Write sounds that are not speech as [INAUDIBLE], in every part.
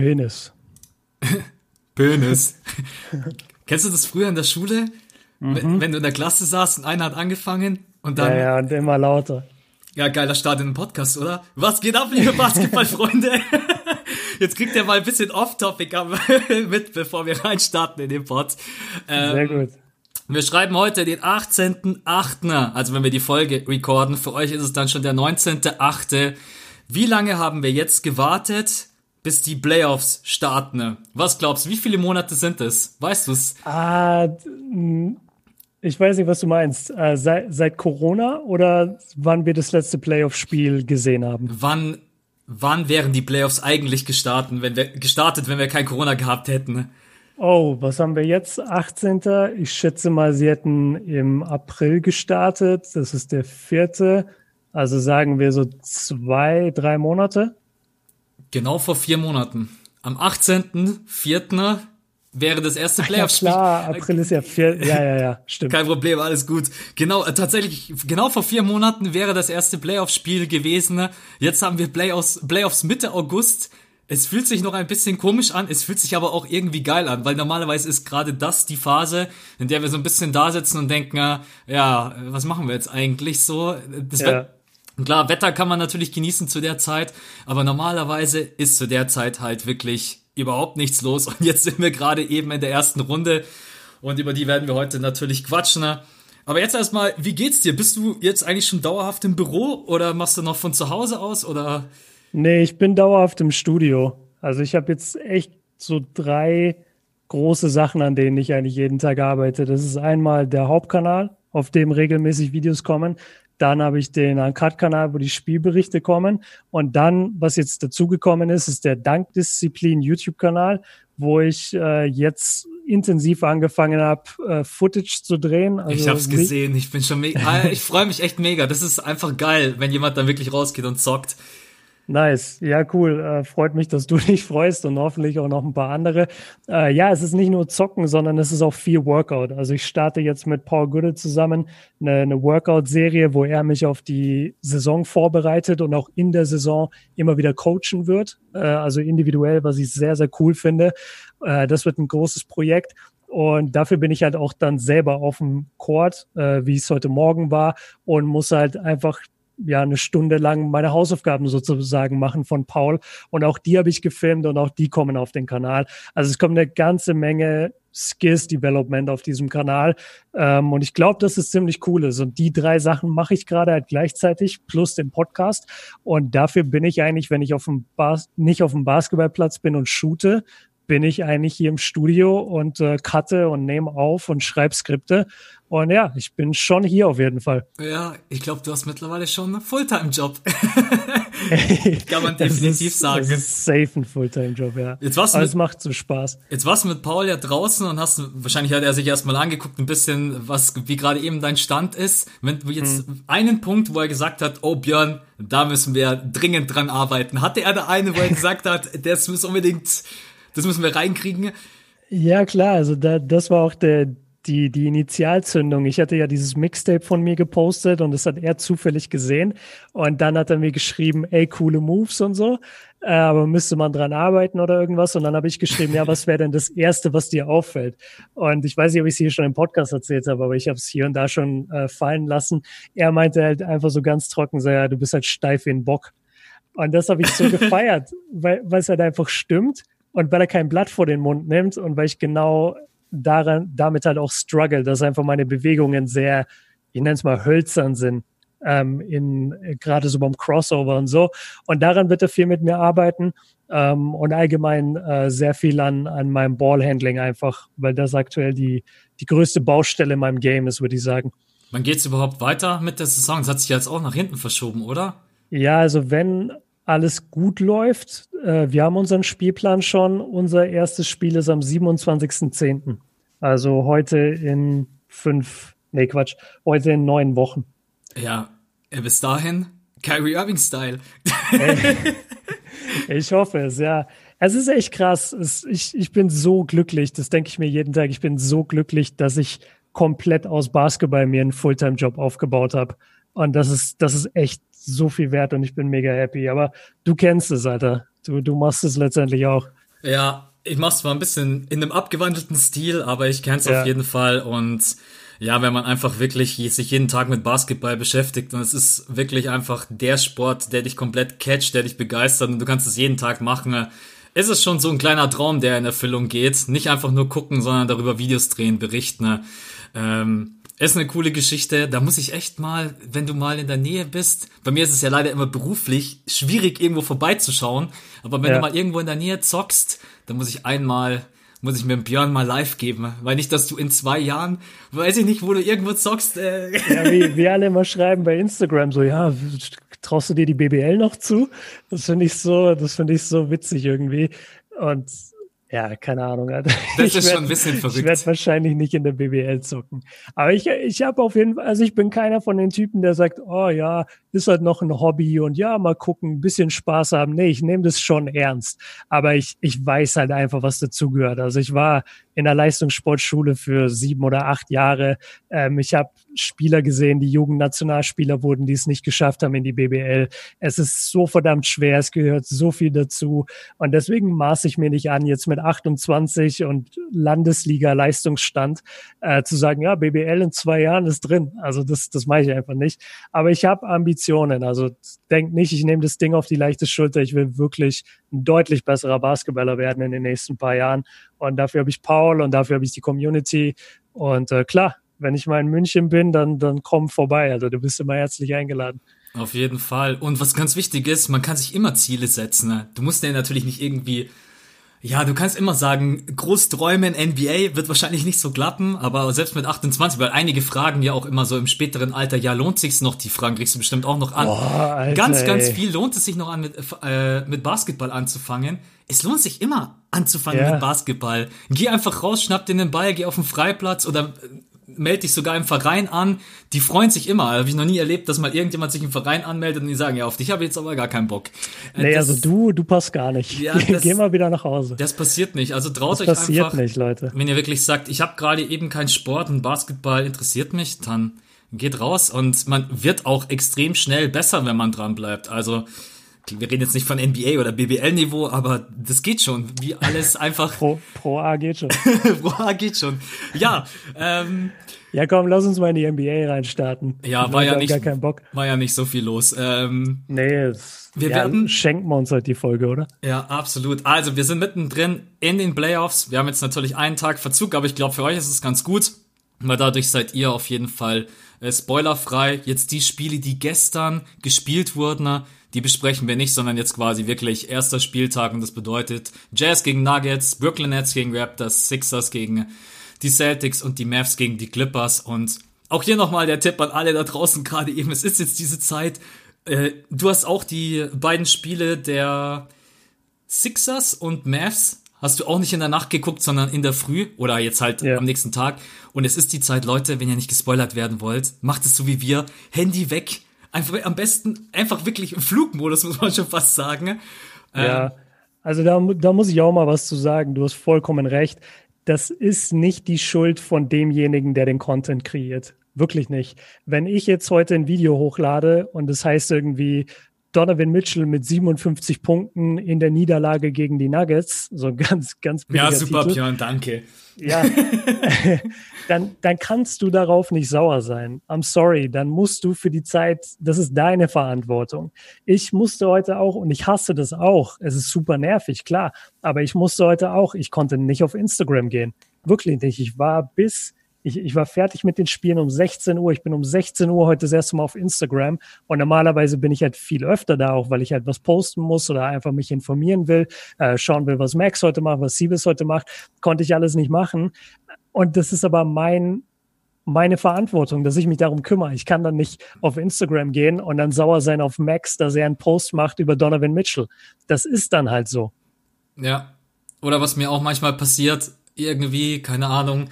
Penis. [LAUGHS] Penis. [LAUGHS] Kennst du das früher in der Schule? Mhm. Wenn, du in der Klasse saßt und einer hat angefangen und dann. Ja, ja, und immer lauter. Ja, geiler Start in den Podcast, oder? Was geht ab, liebe [LAUGHS] Basketballfreunde? Jetzt kriegt ihr mal ein bisschen Off-Topic mit, bevor wir reinstarten in den Pod. Ähm, Sehr gut. Wir schreiben heute den 18.8., also wenn wir die Folge recorden. Für euch ist es dann schon der 19.8. Wie lange haben wir jetzt gewartet, bis die Playoffs starten? Was glaubst du, wie viele Monate sind es? Weißt du es? Ah, ich weiß nicht, was du meinst. Äh, seit, seit Corona oder wann wir das letzte Playoff-Spiel gesehen haben? Wann, wann wären die Playoffs eigentlich gestartet, wenn wir, gestartet, wenn wir kein Corona gehabt hätten? Oh, was haben wir jetzt? 18. Ich schätze mal, sie hätten im April gestartet. Das ist der vierte. Also sagen wir so zwei, drei Monate. Genau vor vier Monaten. Am 18.04 wäre das erste Playoff-Spiel. Ja, klar, April ist ja vier, ja, ja, ja, [LAUGHS] stimmt. Kein Problem, alles gut. Genau, äh, tatsächlich, genau vor vier Monaten wäre das erste Playoff-Spiel gewesen. Jetzt haben wir Playoffs, Playoffs Mitte August. Es fühlt sich noch ein bisschen komisch an, es fühlt sich aber auch irgendwie geil an, weil normalerweise ist gerade das die Phase, in der wir so ein bisschen da sitzen und denken, ja, was machen wir jetzt eigentlich so? Das ja. Klar, Wetter kann man natürlich genießen zu der Zeit, aber normalerweise ist zu der Zeit halt wirklich überhaupt nichts los. Und jetzt sind wir gerade eben in der ersten Runde und über die werden wir heute natürlich quatschen. Aber jetzt erstmal, wie geht's dir? Bist du jetzt eigentlich schon dauerhaft im Büro oder machst du noch von zu Hause aus oder? Nee, ich bin dauerhaft im Studio. Also ich habe jetzt echt so drei große Sachen, an denen ich eigentlich jeden Tag arbeite. Das ist einmal der Hauptkanal, auf dem regelmäßig Videos kommen. Dann habe ich den Uncut-Kanal, wo die Spielberichte kommen. Und dann, was jetzt dazugekommen ist, ist der Dankdisziplin YouTube-Kanal, wo ich äh, jetzt intensiv angefangen habe, äh, Footage zu drehen. Also ich habe es gesehen. Ich bin schon mega. Ah, ich freue mich echt mega. Das ist einfach geil, wenn jemand dann wirklich rausgeht und zockt. Nice, ja cool. Äh, freut mich, dass du [LAUGHS] dich freust und hoffentlich auch noch ein paar andere. Äh, ja, es ist nicht nur Zocken, sondern es ist auch viel Workout. Also ich starte jetzt mit Paul Goodell zusammen eine, eine Workout-Serie, wo er mich auf die Saison vorbereitet und auch in der Saison immer wieder coachen wird. Äh, also individuell, was ich sehr, sehr cool finde. Äh, das wird ein großes Projekt. Und dafür bin ich halt auch dann selber auf dem Court, äh, wie es heute Morgen war, und muss halt einfach ja eine Stunde lang meine Hausaufgaben sozusagen machen von Paul. Und auch die habe ich gefilmt und auch die kommen auf den Kanal. Also es kommt eine ganze Menge Skills Development auf diesem Kanal. Ähm, und ich glaube, dass es ziemlich cool ist. Und die drei Sachen mache ich gerade halt gleichzeitig plus den Podcast. Und dafür bin ich eigentlich, wenn ich auf dem Bas nicht auf dem Basketballplatz bin und shoote, bin ich eigentlich hier im Studio und äh, cutte und nehme auf und schreibe Skripte. Und ja, ich bin schon hier auf jeden Fall. Ja, ich glaube, du hast mittlerweile schon einen Fulltime-Job. [LAUGHS] Kann man definitiv ist, sagen. Das ist safe ein Fulltime-Job, ja. Jetzt warst Aber mit, es macht so Spaß. Jetzt warst du mit Paul ja draußen und hast, wahrscheinlich hat er sich erstmal angeguckt, ein bisschen, was, wie gerade eben dein Stand ist. Wenn du jetzt hm. einen Punkt, wo er gesagt hat, oh Björn, da müssen wir dringend dran arbeiten. Hatte er da eine, wo er [LAUGHS] gesagt hat, das muss unbedingt, das müssen wir reinkriegen? Ja, klar, also da, das war auch der, die, die Initialzündung. Ich hatte ja dieses Mixtape von mir gepostet und das hat er zufällig gesehen. Und dann hat er mir geschrieben, ey, coole Moves und so. Äh, aber müsste man dran arbeiten oder irgendwas? Und dann habe ich geschrieben, ja, was wäre denn das Erste, was dir auffällt? Und ich weiß nicht, ob ich es hier schon im Podcast erzählt habe, aber ich habe es hier und da schon äh, fallen lassen. Er meinte halt einfach so ganz trocken, so, ja, du bist halt steif wie ein Bock. Und das habe ich so [LAUGHS] gefeiert, weil es halt einfach stimmt und weil er kein Blatt vor den Mund nimmt und weil ich genau daran, damit halt auch struggle, dass einfach meine Bewegungen sehr, ich nenne es mal hölzern sind, ähm, in gerade so beim Crossover und so. Und daran wird er viel mit mir arbeiten ähm, und allgemein äh, sehr viel an, an meinem Ballhandling einfach, weil das aktuell die, die größte Baustelle in meinem Game ist, würde ich sagen. Wann geht's überhaupt weiter mit der Saison? Es hat sich jetzt auch nach hinten verschoben, oder? Ja, also wenn alles gut läuft, äh, wir haben unseren Spielplan schon. Unser erstes Spiel ist am 27.10. Also heute in fünf, nee Quatsch, heute in neun Wochen. Ja, äh, bis dahin Kyrie Irving Style. [LAUGHS] ich hoffe es, ja. Es ist echt krass. Es, ich, ich bin so glücklich, das denke ich mir jeden Tag. Ich bin so glücklich, dass ich komplett aus Basketball mir einen Fulltime-Job aufgebaut habe. Und das ist, das ist echt so viel wert und ich bin mega happy. Aber du kennst es, Alter. Du, du machst es letztendlich auch. Ja, ich mach's zwar ein bisschen in einem abgewandelten Stil, aber ich kenn's ja. auf jeden Fall und ja, wenn man einfach wirklich sich jeden Tag mit Basketball beschäftigt und es ist wirklich einfach der Sport, der dich komplett catcht, der dich begeistert und du kannst es jeden Tag machen, ist es schon so ein kleiner Traum, der in Erfüllung geht. Nicht einfach nur gucken, sondern darüber Videos drehen, berichten. Ähm, ist eine coole Geschichte. Da muss ich echt mal, wenn du mal in der Nähe bist, bei mir ist es ja leider immer beruflich schwierig, irgendwo vorbeizuschauen. Aber wenn ja. du mal irgendwo in der Nähe zockst, dann muss ich einmal muss ich mir Björn mal live geben, weil nicht, dass du in zwei Jahren, weiß ich nicht, wo du irgendwo zockst. Äh. Ja, wie, wie alle immer schreiben bei Instagram, so, ja, traust du dir die BBL noch zu? Das finde ich so, das finde ich so witzig irgendwie. Und ja, keine Ahnung. Das [LAUGHS] ich ist werd, schon ein bisschen verrückt. Ich werde wahrscheinlich nicht in der BBL zucken. Aber ich, ich habe auf jeden Fall, also ich bin keiner von den Typen, der sagt, oh ja, ist halt noch ein Hobby und ja, mal gucken, ein bisschen Spaß haben. Nee, ich nehme das schon ernst. Aber ich, ich weiß halt einfach, was dazugehört. Also ich war in der Leistungssportschule für sieben oder acht Jahre. Ähm, ich habe Spieler gesehen, die Jugendnationalspieler wurden, die es nicht geschafft haben in die BBL. Es ist so verdammt schwer, es gehört so viel dazu. Und deswegen maße ich mir nicht an, jetzt mit 28 und Landesliga-Leistungsstand äh, zu sagen, ja, BBL in zwei Jahren ist drin. Also das, das mache ich einfach nicht. Aber ich habe Ambitionen. Also denk nicht, ich nehme das Ding auf die leichte Schulter. Ich will wirklich ein deutlich besserer Basketballer werden in den nächsten paar Jahren. Und dafür habe ich Paul und dafür habe ich die Community. Und äh, klar, wenn ich mal in München bin, dann, dann komm vorbei. Also du bist immer herzlich eingeladen. Auf jeden Fall. Und was ganz wichtig ist, man kann sich immer Ziele setzen. Ne? Du musst ja natürlich nicht irgendwie, ja, du kannst immer sagen, groß träumen, NBA wird wahrscheinlich nicht so klappen, aber selbst mit 28, weil einige fragen ja auch immer so im späteren Alter, ja, lohnt sich's noch? Die Fragen kriegst du bestimmt auch noch an. Boah, Alter, ganz, ganz ey. viel lohnt es sich noch an, mit, äh, mit Basketball anzufangen. Es lohnt sich immer anzufangen ja. mit Basketball. Geh einfach raus, schnapp dir den Ball, geh auf den Freiplatz oder melde dich sogar im Verein an. Die freuen sich immer. Habe ich noch nie erlebt, dass mal irgendjemand sich im Verein anmeldet und die sagen, ja, auf dich habe ich jetzt aber gar keinen Bock. Äh, nee, das, also du, du passt gar nicht. Ja, [LAUGHS] das, Geh mal wieder nach Hause. Das passiert nicht. Also traut das euch passiert einfach. nicht, Leute. Wenn ihr wirklich sagt, ich habe gerade eben keinen Sport und Basketball interessiert mich, dann geht raus und man wird auch extrem schnell besser, wenn man dran bleibt. Also wir reden jetzt nicht von NBA oder BBL-Niveau, aber das geht schon. Wie alles einfach. [LAUGHS] Pro, Pro A geht schon. [LAUGHS] Pro A geht schon. Ja, ähm, ja, komm, lass uns mal in die NBA reinstarten. Ja, war ja nicht, gar keinen Bock. war ja nicht so viel los. Ähm, nee, wir ja, werden schenken wir uns heute die Folge, oder? Ja, absolut. Also, wir sind mittendrin in den Playoffs. Wir haben jetzt natürlich einen Tag Verzug, aber ich glaube, für euch ist es ganz gut, weil dadurch seid ihr auf jeden Fall äh, spoilerfrei. Jetzt die Spiele, die gestern gespielt wurden, die besprechen wir nicht, sondern jetzt quasi wirklich erster Spieltag und das bedeutet Jazz gegen Nuggets, Brooklyn Nets gegen Raptors, Sixers gegen die Celtics und die Mavs gegen die Clippers. Und auch hier nochmal der Tipp an alle da draußen gerade eben. Es ist jetzt diese Zeit. Äh, du hast auch die beiden Spiele der Sixers und Mavs hast du auch nicht in der Nacht geguckt, sondern in der Früh oder jetzt halt ja. am nächsten Tag. Und es ist die Zeit, Leute, wenn ihr nicht gespoilert werden wollt, macht es so wie wir. Handy weg. Einfach am besten einfach wirklich im Flugmodus, muss man schon fast sagen. Ja. Ähm, also da, da muss ich auch mal was zu sagen. Du hast vollkommen recht das ist nicht die Schuld von demjenigen, der den Content kreiert. Wirklich nicht. Wenn ich jetzt heute ein Video hochlade und das heißt irgendwie Donovan Mitchell mit 57 Punkten in der Niederlage gegen die Nuggets, so ein ganz, ganz Ja, super, Titel. Björn, danke. Ja, [LAUGHS] dann, dann kannst du darauf nicht sauer sein. I'm sorry, dann musst du für die Zeit, das ist deine Verantwortung. Ich musste heute auch, und ich hasse das auch, es ist super nervig, klar, aber ich musste heute auch, ich konnte nicht auf Instagram gehen. Wirklich nicht. Ich war bis ich, ich war fertig mit den Spielen um 16 Uhr. Ich bin um 16 Uhr heute das erste Mal auf Instagram. Und normalerweise bin ich halt viel öfter da, auch weil ich halt was posten muss oder einfach mich informieren will, äh, schauen will, was Max heute macht, was Siebes heute macht. Konnte ich alles nicht machen. Und das ist aber mein, meine Verantwortung, dass ich mich darum kümmere. Ich kann dann nicht auf Instagram gehen und dann sauer sein auf Max, dass er einen Post macht über Donovan Mitchell. Das ist dann halt so. Ja. Oder was mir auch manchmal passiert, irgendwie, keine Ahnung,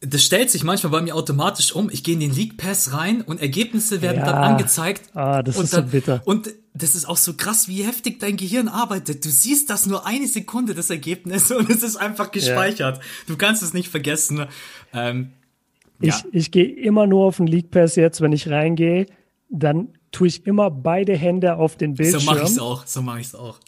das stellt sich manchmal bei mir automatisch um. Ich gehe in den League Pass rein und Ergebnisse werden ja. dann angezeigt. Ah, das und ist dann, so bitter. Und das ist auch so krass, wie heftig dein Gehirn arbeitet. Du siehst das nur eine Sekunde, das Ergebnis, [LAUGHS] und es ist einfach gespeichert. Ja. Du kannst es nicht vergessen. Ähm, ich, ja. ich gehe immer nur auf den League Pass jetzt, wenn ich reingehe, dann tue ich immer beide Hände auf den Bildschirm. So mache ich es auch. So mache ich es auch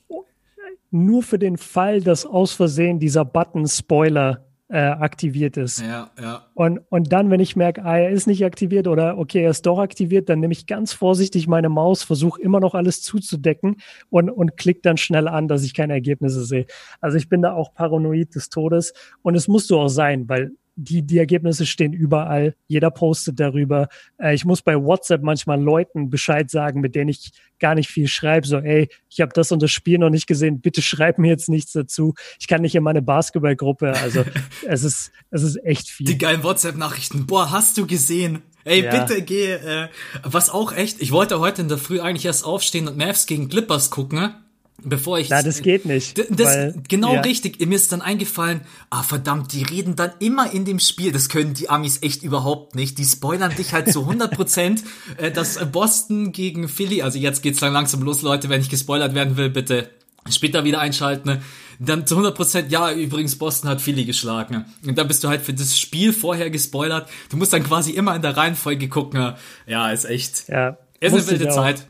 nur für den Fall, dass aus Versehen dieser Button Spoiler äh, aktiviert ist. Ja, ja. Und, und dann, wenn ich merke, ah, er ist nicht aktiviert oder okay, er ist doch aktiviert, dann nehme ich ganz vorsichtig meine Maus, versuche immer noch alles zuzudecken und, und klick dann schnell an, dass ich keine Ergebnisse sehe. Also ich bin da auch paranoid des Todes und es muss so auch sein, weil die, die Ergebnisse stehen überall. Jeder postet darüber. Äh, ich muss bei WhatsApp manchmal Leuten Bescheid sagen, mit denen ich gar nicht viel schreibe. So, ey, ich habe das und das Spiel noch nicht gesehen. Bitte schreib mir jetzt nichts dazu. Ich kann nicht in meine Basketballgruppe. Also [LAUGHS] es ist, es ist echt viel. Die geilen WhatsApp-Nachrichten. Boah, hast du gesehen? Ey, ja. bitte geh. Äh, was auch echt. Ich wollte heute in der Früh eigentlich erst aufstehen und Mavs gegen Clippers gucken. Ne? bevor ich. Na, das geht nicht. Das, weil, genau ja. richtig. Mir ist dann eingefallen, ah verdammt, die reden dann immer in dem Spiel. Das können die Amis echt überhaupt nicht. Die spoilern dich halt zu 100 Prozent, [LAUGHS] äh, dass Boston gegen Philly, also jetzt geht's dann langsam los, Leute, wenn ich gespoilert werden will, bitte später wieder einschalten. Ne? Dann zu 100 Prozent, ja, übrigens Boston hat Philly geschlagen. Und dann bist du halt für das Spiel vorher gespoilert. Du musst dann quasi immer in der Reihenfolge gucken. Ja, ist echt. Ja. Ist eine wilde Zeit.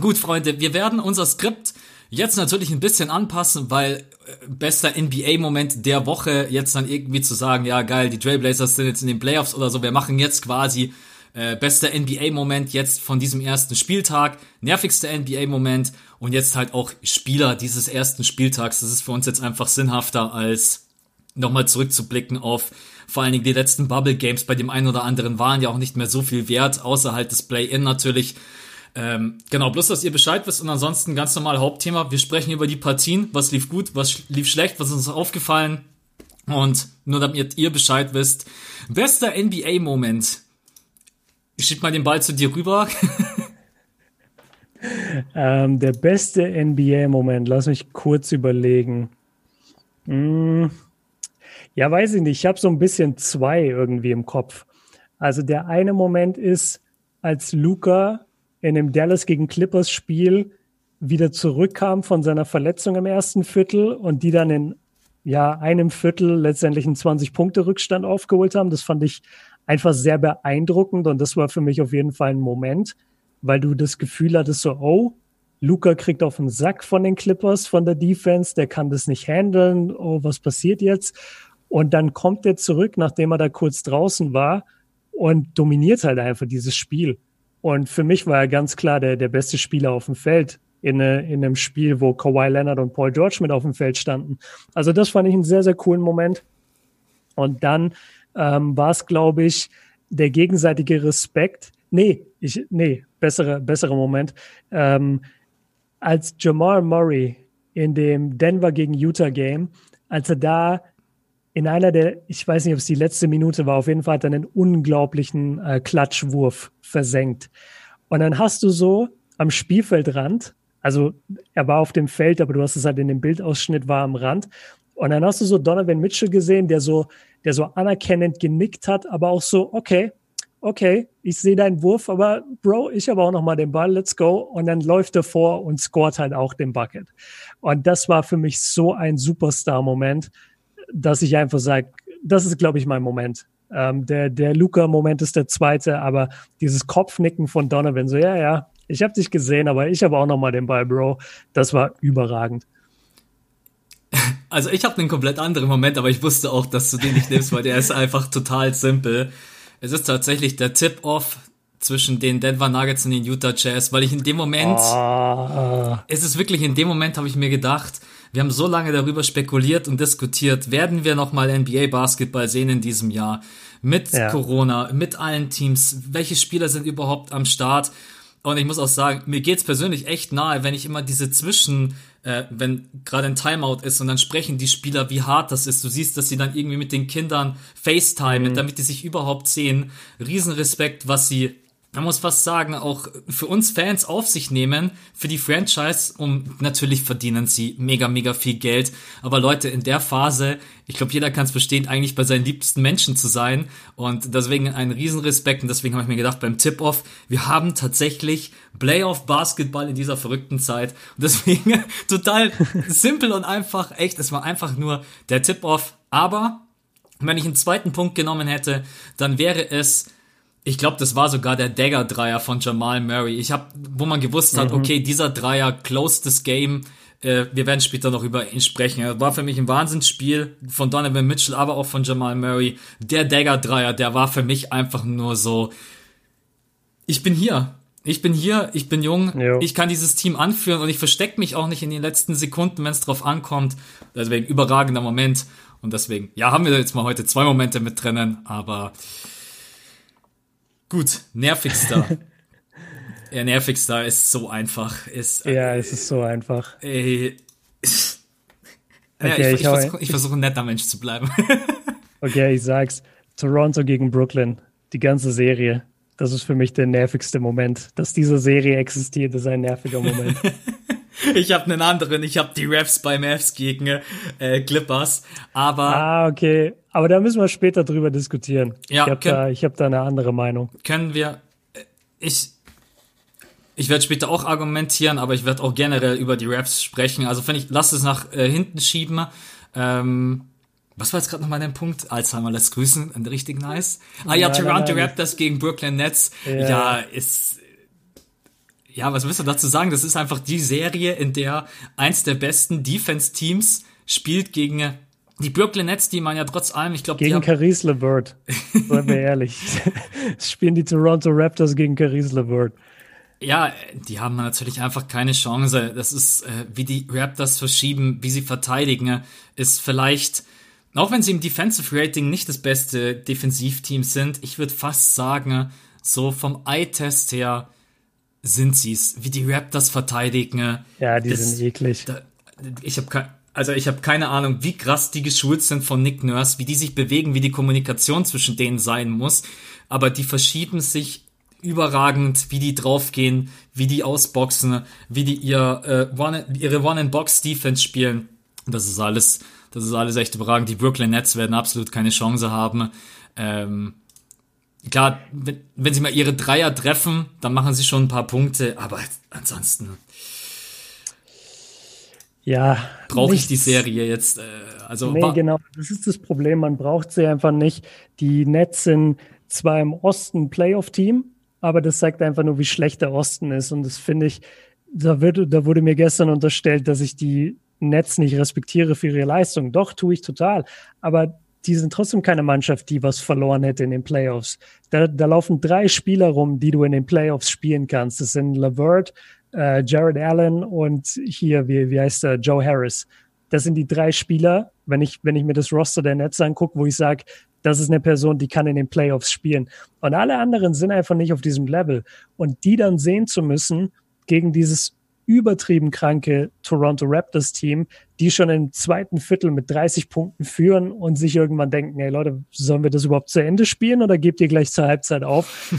Gut, Freunde, wir werden unser Skript Jetzt natürlich ein bisschen anpassen, weil äh, bester NBA-Moment der Woche jetzt dann irgendwie zu sagen, ja geil, die Trailblazers sind jetzt in den Playoffs oder so, wir machen jetzt quasi äh, bester NBA-Moment jetzt von diesem ersten Spieltag, nervigster NBA-Moment und jetzt halt auch Spieler dieses ersten Spieltags. Das ist für uns jetzt einfach sinnhafter als nochmal zurückzublicken auf vor allen Dingen die letzten Bubble Games. Bei dem einen oder anderen waren ja auch nicht mehr so viel wert, außer halt das Play-In natürlich. Ähm, genau, bloß, dass ihr Bescheid wisst und ansonsten ganz normal Hauptthema. Wir sprechen über die Partien, was lief gut, was lief schlecht, was ist uns aufgefallen. Und nur damit ihr Bescheid wisst, bester NBA-Moment. Ich schieb mal den Ball zu dir rüber. [LAUGHS] ähm, der beste NBA-Moment, lass mich kurz überlegen. Hm. Ja, weiß ich nicht. Ich habe so ein bisschen zwei irgendwie im Kopf. Also der eine Moment ist, als Luca in dem Dallas gegen Clippers Spiel wieder zurückkam von seiner Verletzung im ersten Viertel und die dann in ja, einem Viertel letztendlich einen 20-Punkte-Rückstand aufgeholt haben. Das fand ich einfach sehr beeindruckend und das war für mich auf jeden Fall ein Moment, weil du das Gefühl hattest so, oh, Luca kriegt auf den Sack von den Clippers, von der Defense, der kann das nicht handeln, oh, was passiert jetzt? Und dann kommt er zurück, nachdem er da kurz draußen war und dominiert halt einfach dieses Spiel. Und für mich war er ganz klar der, der beste Spieler auf dem Feld in, in einem Spiel, wo Kawhi Leonard und Paul George mit auf dem Feld standen. Also das fand ich einen sehr, sehr coolen Moment. Und dann ähm, war es, glaube ich, der gegenseitige Respekt. Nee, ich, nee, bessere, bessere Moment. Ähm, als Jamal Murray in dem Denver gegen Utah Game, als er da in einer der, ich weiß nicht, ob es die letzte Minute war, auf jeden Fall hat er einen unglaublichen äh, Klatschwurf versenkt. Und dann hast du so am Spielfeldrand, also er war auf dem Feld, aber du hast es halt in dem Bildausschnitt, war am Rand. Und dann hast du so Donovan Mitchell gesehen, der so, der so anerkennend genickt hat, aber auch so, okay, okay, ich sehe deinen Wurf, aber Bro, ich habe auch noch mal den Ball, let's go. Und dann läuft er vor und scoret halt auch den Bucket. Und das war für mich so ein Superstar-Moment dass ich einfach sage, das ist, glaube ich, mein Moment. Ähm, der der Luca-Moment ist der zweite, aber dieses Kopfnicken von Donovan, so, ja, ja, ich habe dich gesehen, aber ich habe auch noch mal den Ball, Bro. Das war überragend. Also ich habe einen komplett anderen Moment, aber ich wusste auch, dass du den nicht nimmst, weil der ist einfach total simpel. Es ist tatsächlich der Tip-Off zwischen den Denver Nuggets und den Utah Jazz, weil ich in dem Moment, oh. es ist wirklich in dem Moment, habe ich mir gedacht, wir haben so lange darüber spekuliert und diskutiert, werden wir nochmal NBA Basketball sehen in diesem Jahr? Mit ja. Corona, mit allen Teams, welche Spieler sind überhaupt am Start? Und ich muss auch sagen, mir geht's persönlich echt nahe, wenn ich immer diese Zwischen, äh, wenn gerade ein Timeout ist und dann sprechen die Spieler, wie hart das ist. Du siehst, dass sie dann irgendwie mit den Kindern FaceTime, mhm. damit die sich überhaupt sehen. Riesenrespekt, was sie man muss fast sagen, auch für uns Fans auf sich nehmen, für die Franchise, um natürlich verdienen sie mega, mega viel Geld. Aber Leute, in der Phase, ich glaube, jeder kann es verstehen, eigentlich bei seinen liebsten Menschen zu sein. Und deswegen ein Riesenrespekt. Und deswegen habe ich mir gedacht, beim Tip-Off, wir haben tatsächlich Playoff-Basketball in dieser verrückten Zeit. Und deswegen [LAUGHS] total simpel und einfach, echt, es war einfach nur der Tip-Off. Aber wenn ich einen zweiten Punkt genommen hätte, dann wäre es ich glaube, das war sogar der Dagger-Dreier von Jamal Murray. Ich habe, wo man gewusst hat, mhm. okay, dieser Dreier closed das Game Äh, wir werden später noch über ihn sprechen. war für mich ein Wahnsinnsspiel von Donovan Mitchell, aber auch von Jamal Murray. Der Dagger-Dreier, der war für mich einfach nur so, ich bin hier. Ich bin hier, ich bin jung, jo. ich kann dieses Team anführen und ich verstecke mich auch nicht in den letzten Sekunden, wenn es drauf ankommt. Deswegen überragender Moment. Und deswegen, ja, haben wir jetzt mal heute zwei Momente mit drinnen, aber gut, nervigster. [LAUGHS] ja, nervigster ist so einfach. Ist, ja, es ist so einfach. Ey, ja, okay, ich, ich, ich versuche versuch ein netter Mensch zu bleiben. [LAUGHS] okay, ich sag's. Toronto gegen Brooklyn. Die ganze Serie. Das ist für mich der nervigste Moment. Dass diese Serie existiert, ist ein nerviger Moment. [LAUGHS] ich habe einen anderen. Ich habe die Refs bei Mavs gegen äh, Clippers. Aber ah, okay. Aber da müssen wir später drüber diskutieren. Ja, ich habe da, hab da eine andere Meinung. Können wir? Äh, ich ich werde später auch argumentieren, aber ich werde auch generell über die Refs sprechen. Also finde ich, lass es nach äh, hinten schieben. Ähm, was war jetzt gerade nochmal dein Punkt? Alzheimer lässt grüßen, richtig nice. Ah ja, ja Toronto Raptors gegen Brooklyn Nets. Ja. ja, ist. Ja, was willst du dazu sagen? Das ist einfach die Serie, in der eins der besten Defense-Teams spielt gegen die Brooklyn Nets, die man ja trotz allem, ich glaube, gegen Caris LeVert. [LAUGHS] Seien wir ehrlich. [LAUGHS] Spielen die Toronto Raptors gegen Caris LeVert. Ja, die haben natürlich einfach keine Chance. Das ist, äh, wie die Raptors verschieben, wie sie verteidigen, ist vielleicht auch wenn sie im Defensive Rating nicht das beste Defensivteam sind, ich würde fast sagen, so vom Eye-Test her sind sie es. Wie die Raptors verteidigen. Ja, die das, sind eklig. Da, ich habe also ich habe keine Ahnung, wie krass die geschult sind von Nick Nurse, wie die sich bewegen, wie die Kommunikation zwischen denen sein muss. Aber die verschieben sich überragend, wie die draufgehen, wie die ausboxen, wie die ihr, äh, One, ihre One-in-Box-Defense spielen. Das ist alles das ist alles echt überragend. Die Brooklyn Nets werden absolut keine Chance haben. Ähm, klar, wenn, wenn sie mal ihre Dreier treffen, dann machen sie schon ein paar Punkte, aber ansonsten. Ja. Brauche ich die Serie jetzt? Äh, also nee, genau. Das ist das Problem. Man braucht sie einfach nicht. Die Nets sind zwar im Osten Playoff-Team, aber das zeigt einfach nur, wie schlecht der Osten ist. Und das finde ich, da, wird, da wurde mir gestern unterstellt, dass ich die Netz nicht respektiere für ihre Leistung. Doch, tue ich total. Aber die sind trotzdem keine Mannschaft, die was verloren hätte in den Playoffs. Da, da laufen drei Spieler rum, die du in den Playoffs spielen kannst. Das sind Lavert, äh, Jared Allen und hier, wie, wie heißt er, Joe Harris. Das sind die drei Spieler, wenn ich, wenn ich mir das Roster der Nets angucke, wo ich sage, das ist eine Person, die kann in den Playoffs spielen. Und alle anderen sind einfach nicht auf diesem Level. Und die dann sehen zu müssen gegen dieses übertrieben kranke Toronto Raptors Team, die schon im zweiten Viertel mit 30 Punkten führen und sich irgendwann denken, hey Leute, sollen wir das überhaupt zu Ende spielen oder gebt ihr gleich zur Halbzeit auf?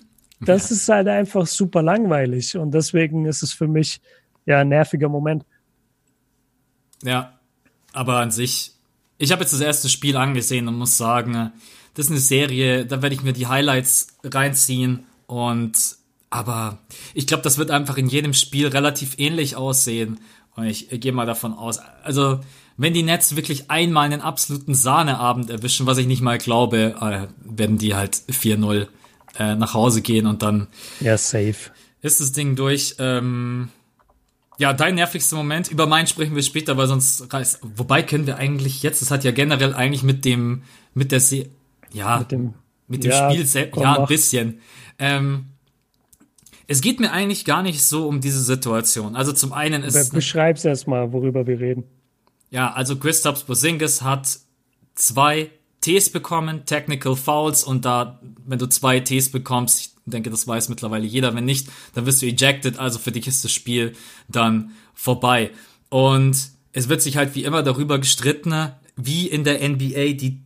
[LAUGHS] das ja. ist halt einfach super langweilig und deswegen ist es für mich ja ein nerviger Moment. Ja, aber an sich, ich habe jetzt das erste Spiel angesehen und muss sagen, das ist eine Serie, da werde ich mir die Highlights reinziehen und aber ich glaube, das wird einfach in jedem Spiel relativ ähnlich aussehen. Und ich gehe mal davon aus. Also, wenn die Nets wirklich einmal einen absoluten Sahneabend erwischen, was ich nicht mal glaube, äh, werden die halt 4-0 äh, nach Hause gehen und dann. Ja, safe. Ist das Ding durch. Ähm, ja, dein nervigster Moment. Über meinen sprechen wir später, weil sonst reißt. Wobei können wir eigentlich jetzt, das hat ja generell eigentlich mit dem, mit der Se ja, mit dem, mit dem ja, Spiel selbst, ja, ein bisschen. Ähm, es geht mir eigentlich gar nicht so um diese Situation. Also zum einen ist. Beschreib's erstmal, worüber wir reden. Ja, also Christoph Bosingis hat zwei Ts bekommen, Technical Fouls, und da, wenn du zwei Ts bekommst, ich denke, das weiß mittlerweile jeder, wenn nicht, dann wirst du ejected, also für dich ist das Spiel dann vorbei. Und es wird sich halt wie immer darüber gestritten, wie in der NBA die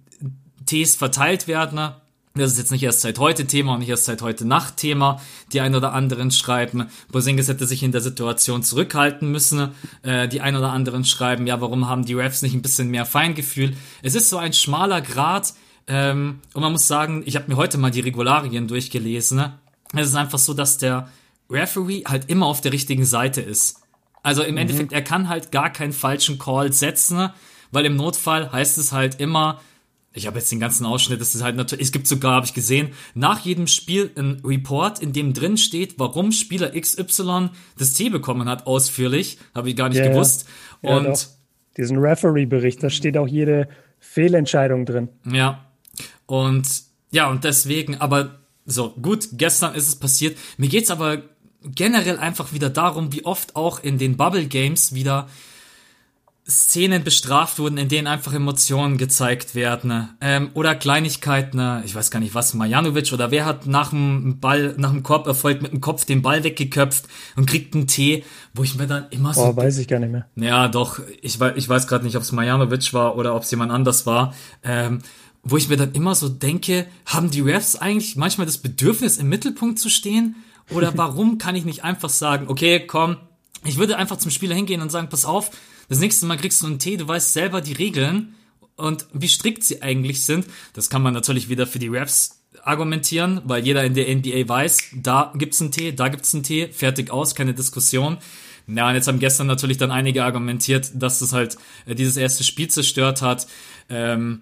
Ts verteilt werden. Das ist jetzt nicht erst seit heute Thema und nicht erst seit heute Nacht Thema. Die ein oder anderen schreiben, Bosingis hätte sich in der Situation zurückhalten müssen. Äh, die ein oder anderen schreiben, ja, warum haben die Refs nicht ein bisschen mehr Feingefühl? Es ist so ein schmaler Grad. Ähm, und man muss sagen, ich habe mir heute mal die Regularien durchgelesen. Es ist einfach so, dass der Referee halt immer auf der richtigen Seite ist. Also im mhm. Endeffekt, er kann halt gar keinen falschen Call setzen, weil im Notfall heißt es halt immer, ich habe jetzt den ganzen Ausschnitt, das ist halt natürlich, es gibt sogar, habe ich gesehen, nach jedem Spiel ein Report, in dem drin steht, warum Spieler XY das T bekommen hat, ausführlich, habe ich gar nicht ja, gewusst. Ja. Und ja, diesen Referee-Bericht, da steht auch jede Fehlentscheidung drin. Ja. Und ja, und deswegen, aber so, gut, gestern ist es passiert. Mir geht's aber generell einfach wieder darum, wie oft auch in den Bubble Games wieder Szenen bestraft wurden, in denen einfach Emotionen gezeigt werden. Ähm, oder Kleinigkeiten, ich weiß gar nicht was, Majanovic oder wer hat nach dem Ball, nach dem Korberfolg mit dem Kopf den Ball weggeköpft und kriegt einen Tee, wo ich mir dann immer so. Oh, weiß ich gar nicht mehr. Ja, doch, ich weiß, ich weiß gerade nicht, ob es Majanovic war oder ob es jemand anders war. Ähm, wo ich mir dann immer so denke, haben die Refs eigentlich manchmal das Bedürfnis, im Mittelpunkt zu stehen? Oder [LAUGHS] warum kann ich nicht einfach sagen, okay, komm, ich würde einfach zum Spieler hingehen und sagen, pass auf, das nächste Mal kriegst du einen Tee, du weißt selber die Regeln und wie strikt sie eigentlich sind. Das kann man natürlich wieder für die Refs argumentieren, weil jeder in der NBA weiß, da gibt's einen Tee, da gibt's einen Tee, fertig aus, keine Diskussion. Ja, und jetzt haben gestern natürlich dann einige argumentiert, dass das halt äh, dieses erste Spiel zerstört hat. Ähm,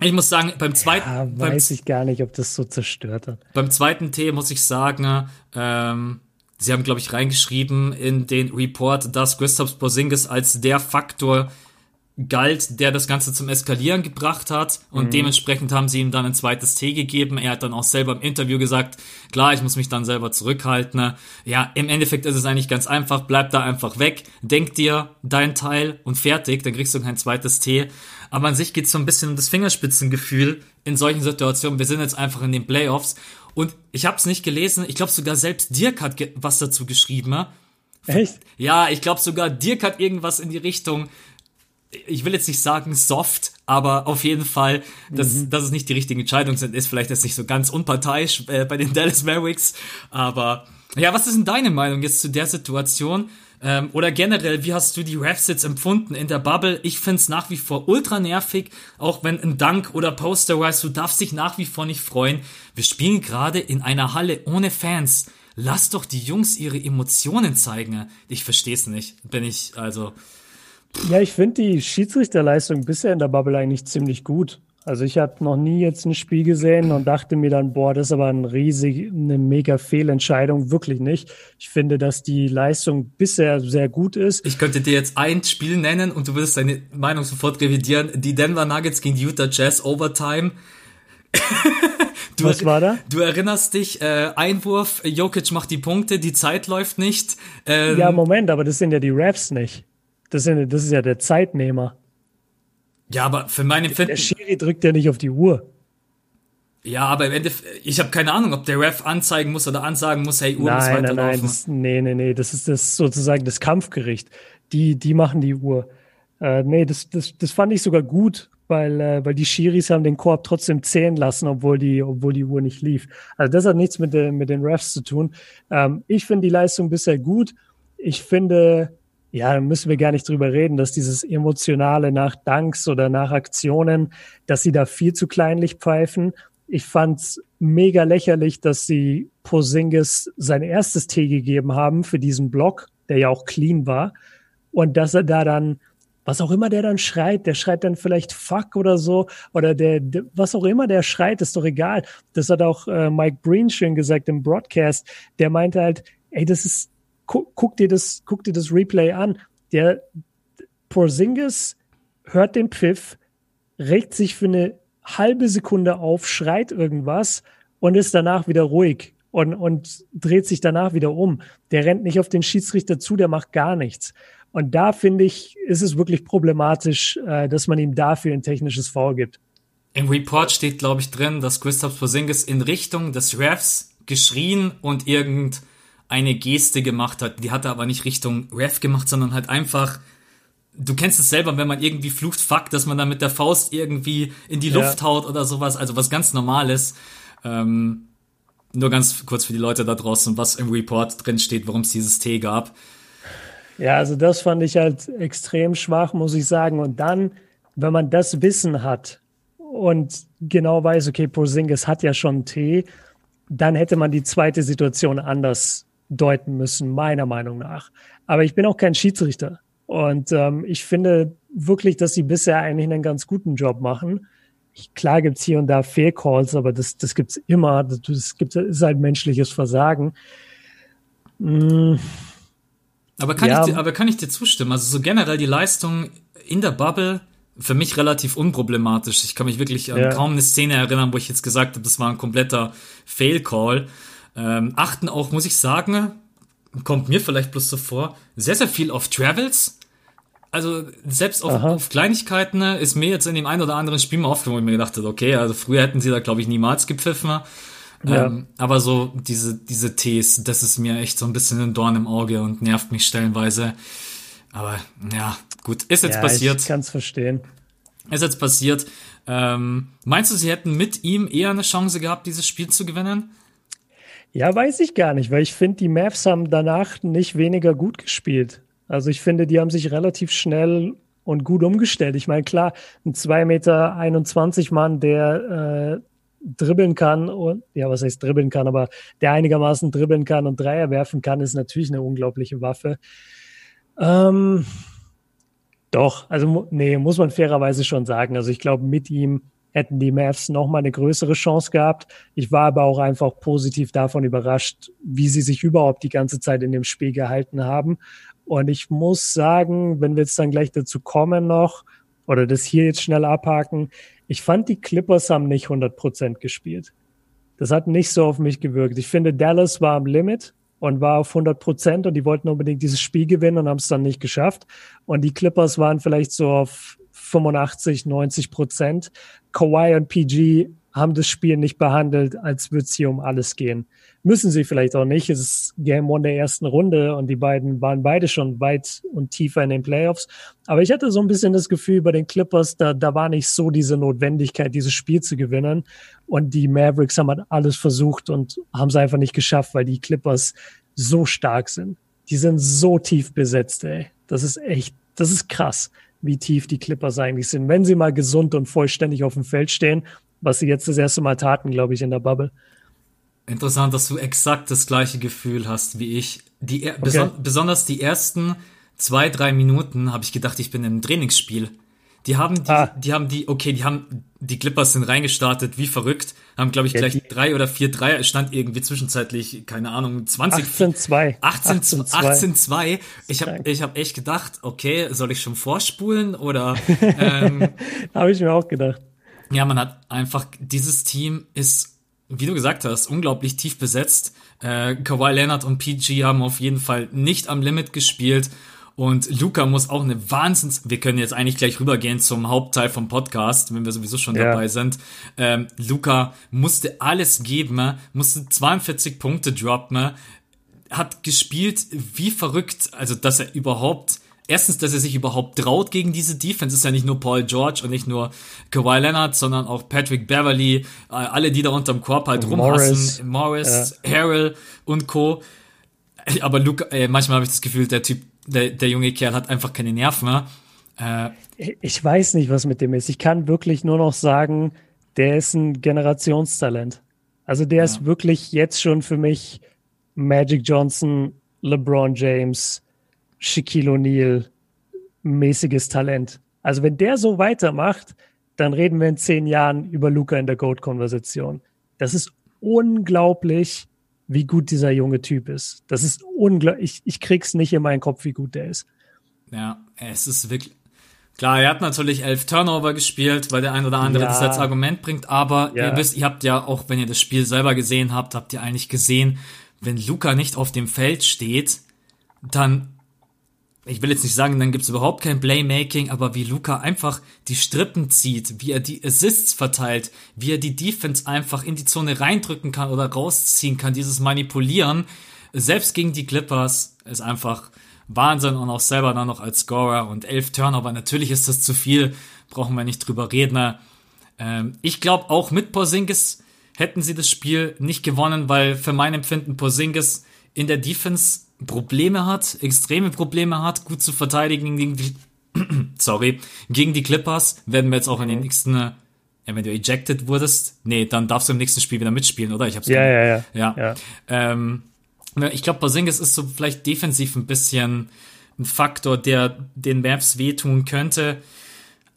ich muss sagen, beim zweiten. Ja, weiß beim, ich gar nicht, ob das so zerstört hat. Beim zweiten Tee muss ich sagen, ähm, Sie haben, glaube ich, reingeschrieben in den Report, dass Christoph Porzingis als der Faktor galt, der das Ganze zum Eskalieren gebracht hat und mhm. dementsprechend haben sie ihm dann ein zweites T gegeben. Er hat dann auch selber im Interview gesagt, klar, ich muss mich dann selber zurückhalten. Ja, im Endeffekt ist es eigentlich ganz einfach, bleib da einfach weg, denk dir dein Teil und fertig, dann kriegst du kein zweites T. Aber an sich geht es so ein bisschen um das Fingerspitzengefühl in solchen Situationen. Wir sind jetzt einfach in den Playoffs und ich habe es nicht gelesen. Ich glaube sogar selbst Dirk hat was dazu geschrieben. Echt? Ja, ich glaube sogar Dirk hat irgendwas in die Richtung. Ich will jetzt nicht sagen soft, aber auf jeden Fall, dass, mhm. dass es nicht die richtigen Entscheidungen sind, ist vielleicht jetzt nicht so ganz unparteiisch äh, bei den [LAUGHS] Dallas Mavericks. Aber ja, was ist denn deine Meinung jetzt zu der Situation? Ähm, oder generell, wie hast du die Refs jetzt empfunden in der Bubble? Ich find's nach wie vor ultra nervig, auch wenn ein Dank oder Poster-Rise, du darfst dich nach wie vor nicht freuen. Wir spielen gerade in einer Halle ohne Fans. Lass doch die Jungs ihre Emotionen zeigen. Ich versteh's nicht. Bin ich, also. Ja, ich finde die Schiedsrichterleistung bisher in der Bubble eigentlich ziemlich gut. Also ich habe noch nie jetzt ein Spiel gesehen und dachte mir dann, boah, das ist aber ein riesig, eine mega Fehlentscheidung. Wirklich nicht. Ich finde, dass die Leistung bisher sehr gut ist. Ich könnte dir jetzt ein Spiel nennen und du würdest deine Meinung sofort revidieren. Die Denver Nuggets gegen die Utah Jazz Overtime. [LAUGHS] Du, Was war da? Du erinnerst dich, äh, Einwurf, Jokic macht die Punkte, die Zeit läuft nicht. Ähm, ja, Moment, aber das sind ja die Refs nicht. Das, sind, das ist ja der Zeitnehmer. Ja, aber für meine Empfinden. Der Schiri drückt ja nicht auf die Uhr. Ja, aber im Endeffekt, ich habe keine Ahnung, ob der Ref anzeigen muss oder ansagen muss, hey, Uhr nein, muss weiterlaufen. Nein, nein, das, nee, nee, nee, das ist das sozusagen das Kampfgericht. Die, die machen die Uhr. Äh, nee, das, das, das fand ich sogar gut, weil, äh, weil die Schiris haben den Korb trotzdem zählen lassen, obwohl die, obwohl die Uhr nicht lief. Also das hat nichts mit, den mit den Refs zu tun. Ähm, ich finde die Leistung bisher gut. Ich finde, ja, da müssen wir gar nicht drüber reden, dass dieses Emotionale nach Danks oder nach Aktionen, dass sie da viel zu kleinlich pfeifen. Ich fand's mega lächerlich, dass sie Posingis sein erstes Tee gegeben haben für diesen Block, der ja auch clean war. Und dass er da dann, was auch immer der dann schreit, der schreit dann vielleicht Fuck oder so, oder der, der was auch immer der schreit, ist doch egal. Das hat auch äh, Mike Breen schön gesagt im Broadcast. Der meinte halt, ey, das ist guck, guck, dir das, guck dir das Replay an. Der Porzingis hört den Pfiff, regt sich für eine halbe Sekunde auf, schreit irgendwas und ist danach wieder ruhig und, und dreht sich danach wieder um. Der rennt nicht auf den Schiedsrichter zu, der macht gar nichts. Und da finde ich, ist es wirklich problematisch, äh, dass man ihm dafür ein technisches Foul gibt. Im Report steht, glaube ich, drin, dass Christoph Porzingis in Richtung des Refs geschrien und irgend eine Geste gemacht hat. Die hat er aber nicht Richtung Ref gemacht, sondern halt einfach du kennst es selber, wenn man irgendwie flucht, fuck, dass man dann mit der Faust irgendwie in die Luft ja. haut oder sowas, also was ganz Normales. Ähm, nur ganz kurz für die Leute da draußen, was im Report drin steht, warum es dieses T gab. Ja, also das fand ich halt extrem schwach, muss ich sagen. Und dann, wenn man das Wissen hat und genau weiß, okay, Porzingis hat ja schon T, dann hätte man die zweite Situation anders deuten müssen, meiner Meinung nach. Aber ich bin auch kein Schiedsrichter. Und ähm, ich finde wirklich, dass sie bisher eigentlich einen ganz guten Job machen. klar gibt's hier und da Fehlcalls, aber das, das gibt's immer. Das, das gibt, ist halt menschliches Versagen. Mm. Aber kann, ja. ich, aber kann ich dir zustimmen? Also so generell die Leistung in der Bubble für mich relativ unproblematisch. Ich kann mich wirklich an ja. kaum eine Szene erinnern, wo ich jetzt gesagt habe, das war ein kompletter Fail-Call. Ähm, achten auch, muss ich sagen, kommt mir vielleicht bloß so vor, sehr, sehr viel auf Travels. Also selbst auf, auf, Kleinigkeiten ne, ist mir jetzt in dem einen oder anderen Spiel mal aufgefallen, wo ich mir gedacht habe, okay, also früher hätten sie da, glaube ich, niemals gepfiffen. Ja. Ähm, aber so diese, diese Ts, das ist mir echt so ein bisschen ein Dorn im Auge und nervt mich stellenweise. Aber ja, gut, ist jetzt ja, passiert. Ich kann es verstehen. Ist jetzt passiert. Ähm, meinst du, sie hätten mit ihm eher eine Chance gehabt, dieses Spiel zu gewinnen? Ja, weiß ich gar nicht, weil ich finde, die Mavs haben danach nicht weniger gut gespielt. Also ich finde, die haben sich relativ schnell und gut umgestellt. Ich meine, klar, ein 2,21 Meter Mann, der äh, dribbeln kann und ja, was heißt dribbeln kann, aber der einigermaßen dribbeln kann und Dreier werfen kann, ist natürlich eine unglaubliche Waffe. Ähm, doch, also nee, muss man fairerweise schon sagen. Also ich glaube, mit ihm hätten die Mavs noch mal eine größere Chance gehabt. Ich war aber auch einfach positiv davon überrascht, wie sie sich überhaupt die ganze Zeit in dem Spiel gehalten haben. Und ich muss sagen, wenn wir jetzt dann gleich dazu kommen noch, oder das hier jetzt schnell abhaken, ich fand, die Clippers haben nicht 100 Prozent gespielt. Das hat nicht so auf mich gewirkt. Ich finde, Dallas war am Limit und war auf 100 Prozent und die wollten unbedingt dieses Spiel gewinnen und haben es dann nicht geschafft. Und die Clippers waren vielleicht so auf 85, 90 Prozent. Kawhi und PG haben das Spiel nicht behandelt, als würde es hier um alles gehen. Müssen sie vielleicht auch nicht. Es ist Game One der ersten Runde und die beiden waren beide schon weit und tiefer in den Playoffs. Aber ich hatte so ein bisschen das Gefühl bei den Clippers, da, da war nicht so diese Notwendigkeit, dieses Spiel zu gewinnen. Und die Mavericks haben halt alles versucht und haben es einfach nicht geschafft, weil die Clippers so stark sind. Die sind so tief besetzt, ey. Das ist echt, das ist krass, wie tief die Clippers eigentlich sind. Wenn sie mal gesund und vollständig auf dem Feld stehen, was sie jetzt das erste Mal taten, glaube ich, in der Bubble. Interessant, dass du exakt das gleiche Gefühl hast wie ich. Die, okay. beson besonders die ersten zwei, drei Minuten habe ich gedacht, ich bin im Trainingsspiel. Die haben die, ah. die haben die, okay, die haben, die Clippers sind reingestartet, wie verrückt, haben, glaube ich, ja, gleich drei oder vier Dreier, stand irgendwie zwischenzeitlich, keine Ahnung, 20. 18-2. 18-2. 18-2. Ich habe ich hab echt gedacht, okay, soll ich schon vorspulen oder, [LAUGHS] ähm, [LAUGHS] Habe ich mir auch gedacht. Ja, man hat einfach, dieses Team ist, wie du gesagt hast, unglaublich tief besetzt. Äh, Kawhi Leonard und PG haben auf jeden Fall nicht am Limit gespielt. Und Luca muss auch eine Wahnsinns... Wir können jetzt eigentlich gleich rübergehen zum Hauptteil vom Podcast, wenn wir sowieso schon ja. dabei sind. Ähm, Luca musste alles geben, musste 42 Punkte droppen, hat gespielt wie verrückt, also dass er überhaupt erstens, dass er sich überhaupt traut gegen diese Defense. Ist ja nicht nur Paul George und nicht nur Kawhi Leonard, sondern auch Patrick Beverly, äh, alle, die da unterm Korb halt rumhassen. Morris, ja. Harrell und Co. Aber Luke, äh, manchmal habe ich das Gefühl, der Typ, der, der junge Kerl hat einfach keine Nerven mehr. Äh, ich weiß nicht, was mit dem ist. Ich kann wirklich nur noch sagen, der ist ein Generationstalent. Also der ja. ist wirklich jetzt schon für mich Magic Johnson, LeBron James, Shaquille O'Neal mäßiges Talent. Also wenn der so weitermacht, dann reden wir in zehn Jahren über Luca in der Goat-Konversation. Das ist unglaublich, wie gut dieser junge Typ ist. Das ist unglaublich. Ich, ich krieg's nicht in meinen Kopf, wie gut der ist. Ja, es ist wirklich. Klar, er hat natürlich elf Turnover gespielt, weil der ein oder andere ja. das als Argument bringt, aber ja. ihr wisst, ihr habt ja auch, wenn ihr das Spiel selber gesehen habt, habt ihr eigentlich gesehen, wenn Luca nicht auf dem Feld steht, dann ich will jetzt nicht sagen, dann gibt's überhaupt kein Playmaking, aber wie Luca einfach die Strippen zieht, wie er die Assists verteilt, wie er die Defense einfach in die Zone reindrücken kann oder rausziehen kann, dieses Manipulieren, selbst gegen die Clippers, ist einfach Wahnsinn und auch selber dann noch als Scorer und elf Turnover. Natürlich ist das zu viel, brauchen wir nicht drüber reden. Ähm, ich glaube auch mit Porzingis hätten sie das Spiel nicht gewonnen, weil für mein Empfinden Porzingis in der Defense Probleme hat, extreme Probleme hat, gut zu verteidigen gegen die, [CLEARS THROAT] sorry, gegen die Clippers, werden wir jetzt auch in den nächsten, äh, wenn du ejected wurdest, nee, dann darfst du im nächsten Spiel wieder mitspielen, oder? Ich hab's ja, ja, ja, ja. ja. Ähm, ich glaube, Porzingis ist so vielleicht defensiv ein bisschen ein Faktor, der den Mavs wehtun könnte.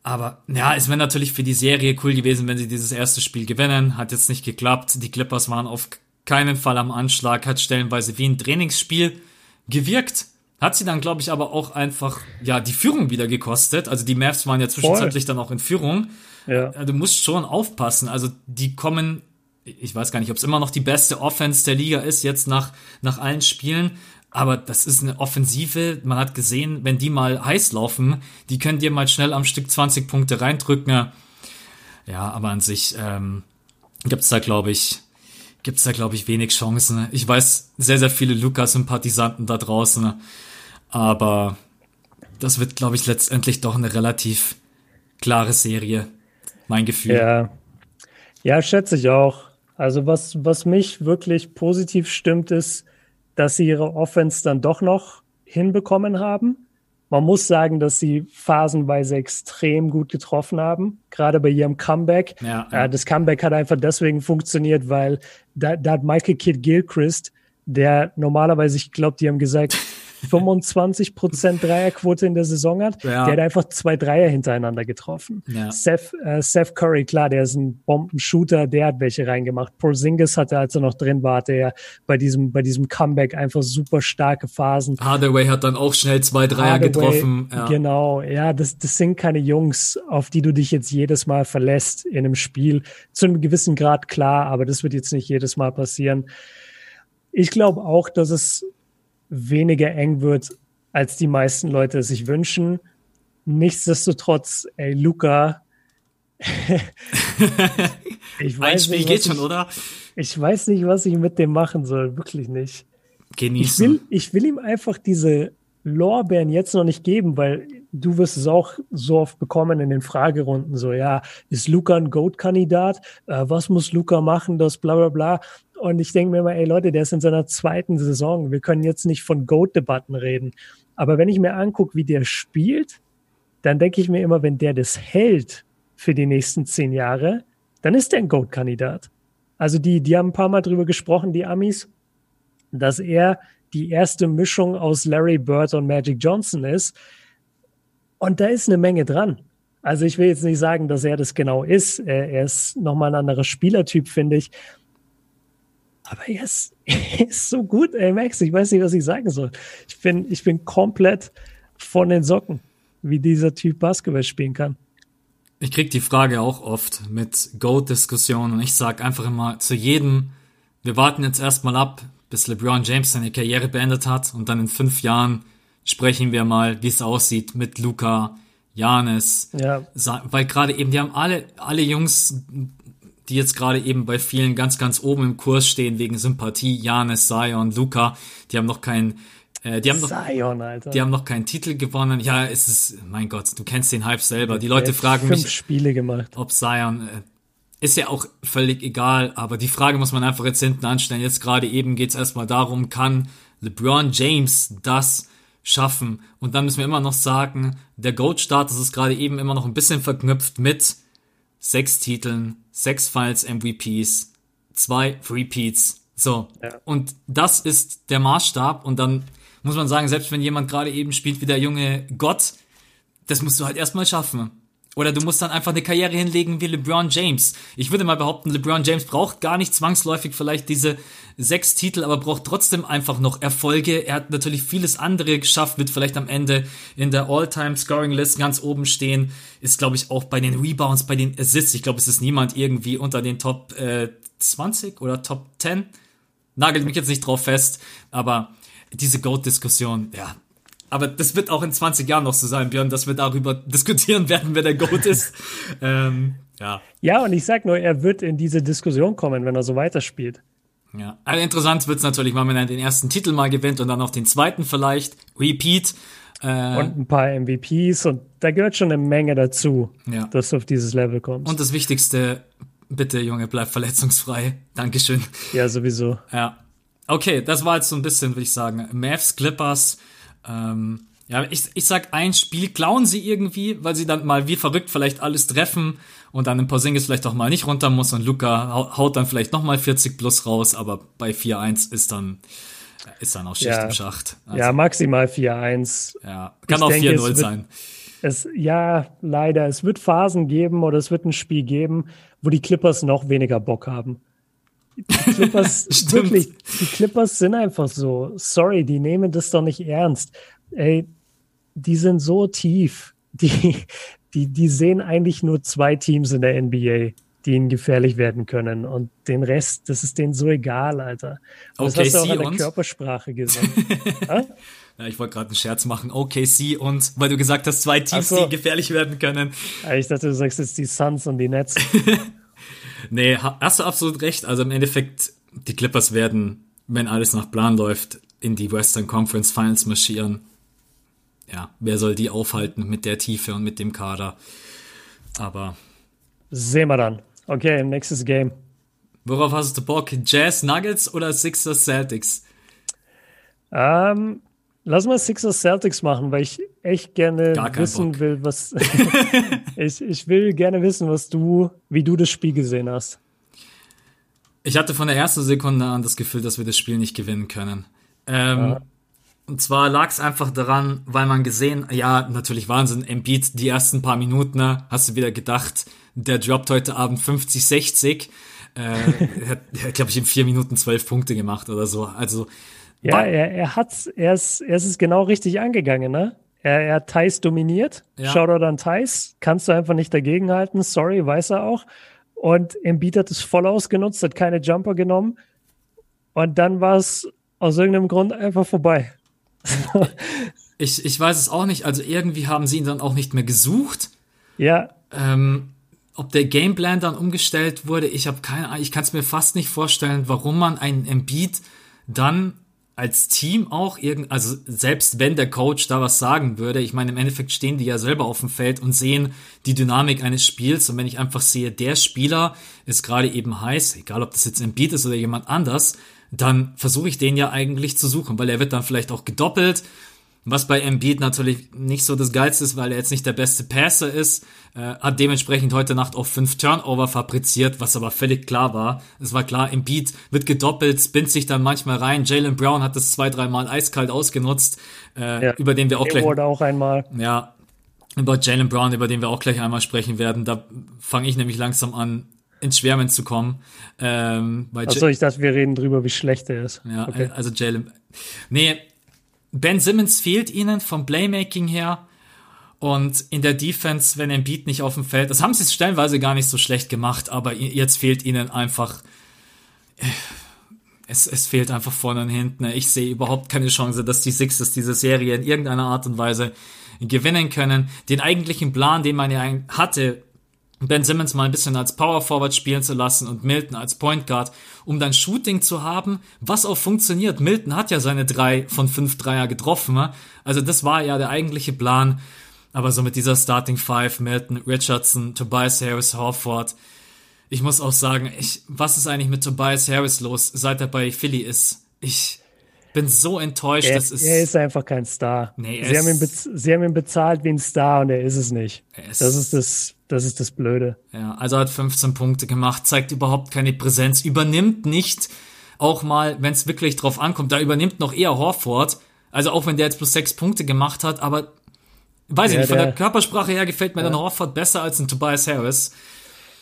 Aber ja, es wäre natürlich für die Serie cool gewesen, wenn sie dieses erste Spiel gewinnen. Hat jetzt nicht geklappt. Die Clippers waren auf keinen Fall am Anschlag, hat stellenweise wie ein Trainingsspiel gewirkt. Hat sie dann, glaube ich, aber auch einfach, ja, die Führung wieder gekostet. Also die Mavs waren ja zwischenzeitlich Voll. dann auch in Führung. Ja. Du musst schon aufpassen. Also die kommen, ich weiß gar nicht, ob es immer noch die beste Offense der Liga ist, jetzt nach, nach allen Spielen. Aber das ist eine Offensive. Man hat gesehen, wenn die mal heiß laufen, die können dir mal schnell am Stück 20 Punkte reindrücken. Ja, aber an sich ähm, gibt's da, glaube ich, gibt's da, glaube ich, wenig Chancen. Ich weiß sehr, sehr viele Lukas-Sympathisanten da draußen. Aber das wird, glaube ich, letztendlich doch eine relativ klare Serie. Mein Gefühl. Ja, ja schätze ich auch. Also was, was mich wirklich positiv stimmt, ist, dass sie ihre Offense dann doch noch hinbekommen haben. Man muss sagen, dass sie phasenweise extrem gut getroffen haben, gerade bei ihrem Comeback. Ja, ja. Das Comeback hat einfach deswegen funktioniert, weil da, da hat Michael Kidd Gilchrist, der normalerweise, ich glaube, die haben gesagt, [LAUGHS] 25 Prozent Dreierquote in der Saison hat. Ja. Der hat einfach zwei Dreier hintereinander getroffen. Ja. Seth, äh, Seth Curry, klar, der ist ein Bombenshooter, der hat welche reingemacht. Porzingis hatte, als er noch drin war, hatte er bei diesem, bei diesem Comeback einfach super starke Phasen. Hardaway hat dann auch schnell zwei Dreier Hardaway, getroffen. Ja. Genau, ja, das, das sind keine Jungs, auf die du dich jetzt jedes Mal verlässt in einem Spiel. Zu einem gewissen Grad klar, aber das wird jetzt nicht jedes Mal passieren. Ich glaube auch, dass es weniger eng wird, als die meisten Leute es sich wünschen. Nichtsdestotrotz, ey, Luca. [LAUGHS] ich weiß Ein Spiel nicht, geht schon, oder? Ich weiß nicht, was ich mit dem machen soll. Wirklich nicht. Genießen. Ich will, ich will ihm einfach diese Lorbeeren jetzt noch nicht geben, weil du wirst es auch so oft bekommen in den Fragerunden. So, ja, ist Luca ein Goat-Kandidat? Äh, was muss Luca machen? Das bla bla bla. Und ich denke mir immer, ey Leute, der ist in seiner zweiten Saison. Wir können jetzt nicht von Goat-Debatten reden. Aber wenn ich mir angucke, wie der spielt, dann denke ich mir immer, wenn der das hält für die nächsten zehn Jahre, dann ist der ein Goat-Kandidat. Also die, die haben ein paar Mal drüber gesprochen, die Amis, dass er die erste Mischung aus Larry Bird und Magic Johnson ist. Und da ist eine Menge dran. Also ich will jetzt nicht sagen, dass er das genau ist. Er ist nochmal ein anderer Spielertyp, finde ich. Aber er ist, [LAUGHS] er ist so gut, ey, Max. Ich weiß nicht, was ich sagen soll. Ich bin, ich bin komplett von den Socken, wie dieser Typ Basketball spielen kann. Ich krieg die Frage auch oft mit Goat-Diskussionen und ich sag einfach immer zu jedem, wir warten jetzt erstmal ab, bis LeBron James seine Karriere beendet hat und dann in fünf Jahren sprechen wir mal, wie es aussieht mit Luca, Janis. Ja. Weil gerade eben, die haben alle, alle Jungs die jetzt gerade eben bei vielen ganz, ganz oben im Kurs stehen wegen Sympathie, Janis, Zion, Luca, die haben noch keinen äh, die haben noch, Zion, Alter. Die haben noch keinen Titel gewonnen. Ja, es ist, mein Gott, du kennst den Hype selber. Die Leute fragen fünf mich, Spiele gemacht. ob Zion, äh, ist ja auch völlig egal, aber die Frage muss man einfach jetzt hinten anstellen. Jetzt gerade eben geht's erstmal darum, kann LeBron James das schaffen? Und dann müssen wir immer noch sagen, der GOAT-Status ist gerade eben immer noch ein bisschen verknüpft mit sechs Titeln, sechs Finals MVPs, zwei Repeats. So. Ja. Und das ist der Maßstab. Und dann muss man sagen, selbst wenn jemand gerade eben spielt wie der junge Gott, das musst du halt erstmal schaffen. Oder du musst dann einfach eine Karriere hinlegen wie LeBron James. Ich würde mal behaupten, LeBron James braucht gar nicht zwangsläufig vielleicht diese sechs Titel, aber braucht trotzdem einfach noch Erfolge. Er hat natürlich vieles andere geschafft, wird vielleicht am Ende in der All-Time-Scoring-List ganz oben stehen. Ist, glaube ich, auch bei den Rebounds, bei den Assists. Ich glaube, es ist niemand irgendwie unter den Top äh, 20 oder Top 10. Nagelt mich jetzt nicht drauf fest, aber diese GOAT-Diskussion, ja, aber das wird auch in 20 Jahren noch so sein, Björn, dass wir darüber [LAUGHS] diskutieren werden, wer der Goat ist. [LAUGHS] ähm, ja. ja, und ich sag nur, er wird in diese Diskussion kommen, wenn er so weiterspielt. Ja, also interessant wird's natürlich mal, wenn er den ersten Titel mal gewinnt und dann noch den zweiten vielleicht. Repeat. Äh, und ein paar MVPs und da gehört schon eine Menge dazu, ja. dass du auf dieses Level kommst. Und das Wichtigste, bitte Junge, bleib verletzungsfrei. [LAUGHS] Dankeschön. Ja, sowieso. Ja. Okay, das war jetzt so ein bisschen, würde ich sagen, Mavs, Clippers. Ähm, ja, ich, ich sag, ein Spiel klauen sie irgendwie, weil sie dann mal wie verrückt vielleicht alles treffen und dann ein Porzingis vielleicht auch mal nicht runter muss und Luca haut dann vielleicht noch mal 40 plus raus, aber bei 4-1 ist dann ist dann auch Schicht ja. im Schacht. Also, ja, maximal 4-1. Ja, kann ich auch 4-0 sein. Es, ja, leider. Es wird Phasen geben oder es wird ein Spiel geben, wo die Clippers noch weniger Bock haben. Die Clippers, [LAUGHS] wirklich, die Clippers sind einfach so. Sorry, die nehmen das doch nicht ernst. Ey, die sind so tief. Die, die, die sehen eigentlich nur zwei Teams in der NBA die ihnen gefährlich werden können. Und den Rest, das ist denen so egal, Alter. Und okay, das hast du auch an der Körpersprache gesehen. [LAUGHS] ja, ich wollte gerade einen Scherz machen. OKC und weil du gesagt hast, zwei Teams, so. die gefährlich werden können. Ich dachte, du sagst jetzt die Suns und die Nets. [LAUGHS] nee, hast du absolut recht. Also im Endeffekt, die Clippers werden, wenn alles nach Plan läuft, in die Western Conference Finals marschieren. Ja, wer soll die aufhalten mit der Tiefe und mit dem Kader? Aber Sehen wir dann. Okay, nächstes Game. Worauf hast du Bock? Jazz Nuggets oder Sixers Celtics? Ähm, lass mal Sixers Celtics machen, weil ich echt gerne wissen Bock. will, was [LAUGHS] [LAUGHS] ich, ich will gerne wissen, was du, wie du das Spiel gesehen hast. Ich hatte von der ersten Sekunde an das Gefühl, dass wir das Spiel nicht gewinnen können. Ähm, ja. Und zwar lag es einfach daran, weil man gesehen, ja, natürlich Wahnsinn, Embiid, die ersten paar Minuten, ne, hast du wieder gedacht, der droppt heute Abend 50, 60. Äh, er [LAUGHS] hat, glaube ich, in vier Minuten zwölf Punkte gemacht oder so. Also ja, er, er hat's, er ist, er ist es genau richtig angegangen, ne? Er, er hat Thais dominiert. Ja. Shoutout an Thais. Kannst du einfach nicht dagegenhalten. Sorry, weiß er auch. Und Embiid hat es voll ausgenutzt, hat keine Jumper genommen. Und dann war es aus irgendeinem Grund einfach vorbei. [LAUGHS] ich, ich weiß es auch nicht. Also irgendwie haben sie ihn dann auch nicht mehr gesucht. Ja. Ähm, ob der Gameplan dann umgestellt wurde, ich habe keine Ahnung, ich kann es mir fast nicht vorstellen, warum man einen Embiid dann als Team auch irgend, also selbst wenn der Coach da was sagen würde, ich meine, im Endeffekt stehen die ja selber auf dem Feld und sehen die Dynamik eines Spiels. Und wenn ich einfach sehe, der Spieler ist gerade eben heiß, egal ob das jetzt Embiid ist oder jemand anders, dann versuche ich den ja eigentlich zu suchen, weil er wird dann vielleicht auch gedoppelt was bei Embiid natürlich nicht so das Geilste ist, weil er jetzt nicht der beste Passer ist, äh, hat dementsprechend heute Nacht auch fünf Turnover fabriziert, was aber völlig klar war. Es war klar, Embiid wird gedoppelt, spinnt sich dann manchmal rein. Jalen Brown hat das zwei, dreimal eiskalt ausgenutzt, äh, ja. über den wir auch gleich. Wurde auch einmal. Ja, über Jalen Brown, über den wir auch gleich einmal sprechen werden. Da fange ich nämlich langsam an, ins Schwärmen zu kommen. Ähm, Achso, ich dachte, wir reden drüber, wie schlecht er ist. Ja, okay. also Jalen. Nee, Ben Simmons fehlt ihnen vom Playmaking her. Und in der Defense, wenn ein Beat nicht auf dem Feld, das haben sie stellenweise gar nicht so schlecht gemacht, aber jetzt fehlt ihnen einfach, es, es fehlt einfach vorne und hinten. Ich sehe überhaupt keine Chance, dass die Sixers diese Serie in irgendeiner Art und Weise gewinnen können. Den eigentlichen Plan, den man ja hatte, Ben Simmons mal ein bisschen als Power Forward spielen zu lassen und Milton als Point Guard, um dann Shooting zu haben, was auch funktioniert. Milton hat ja seine drei von fünf Dreier getroffen. Also das war ja der eigentliche Plan. Aber so mit dieser Starting Five, Milton, Richardson, Tobias Harris, Horford. Ich muss auch sagen, ich, was ist eigentlich mit Tobias Harris los, seit er bei Philly ist? Ich bin so enttäuscht. Er, das ist, er ist einfach kein Star. Nee, sie, haben ihn sie haben ihn bezahlt wie ein Star und er ist es nicht. das ist das das ist das Blöde. Ja, also hat 15 Punkte gemacht, zeigt überhaupt keine Präsenz, übernimmt nicht auch mal, wenn es wirklich drauf ankommt, da übernimmt noch eher Horford. Also auch wenn der jetzt plus sechs Punkte gemacht hat, aber weiß ja, ich nicht, von der, der Körpersprache her gefällt mir ja. dann Horford besser als ein Tobias Harris.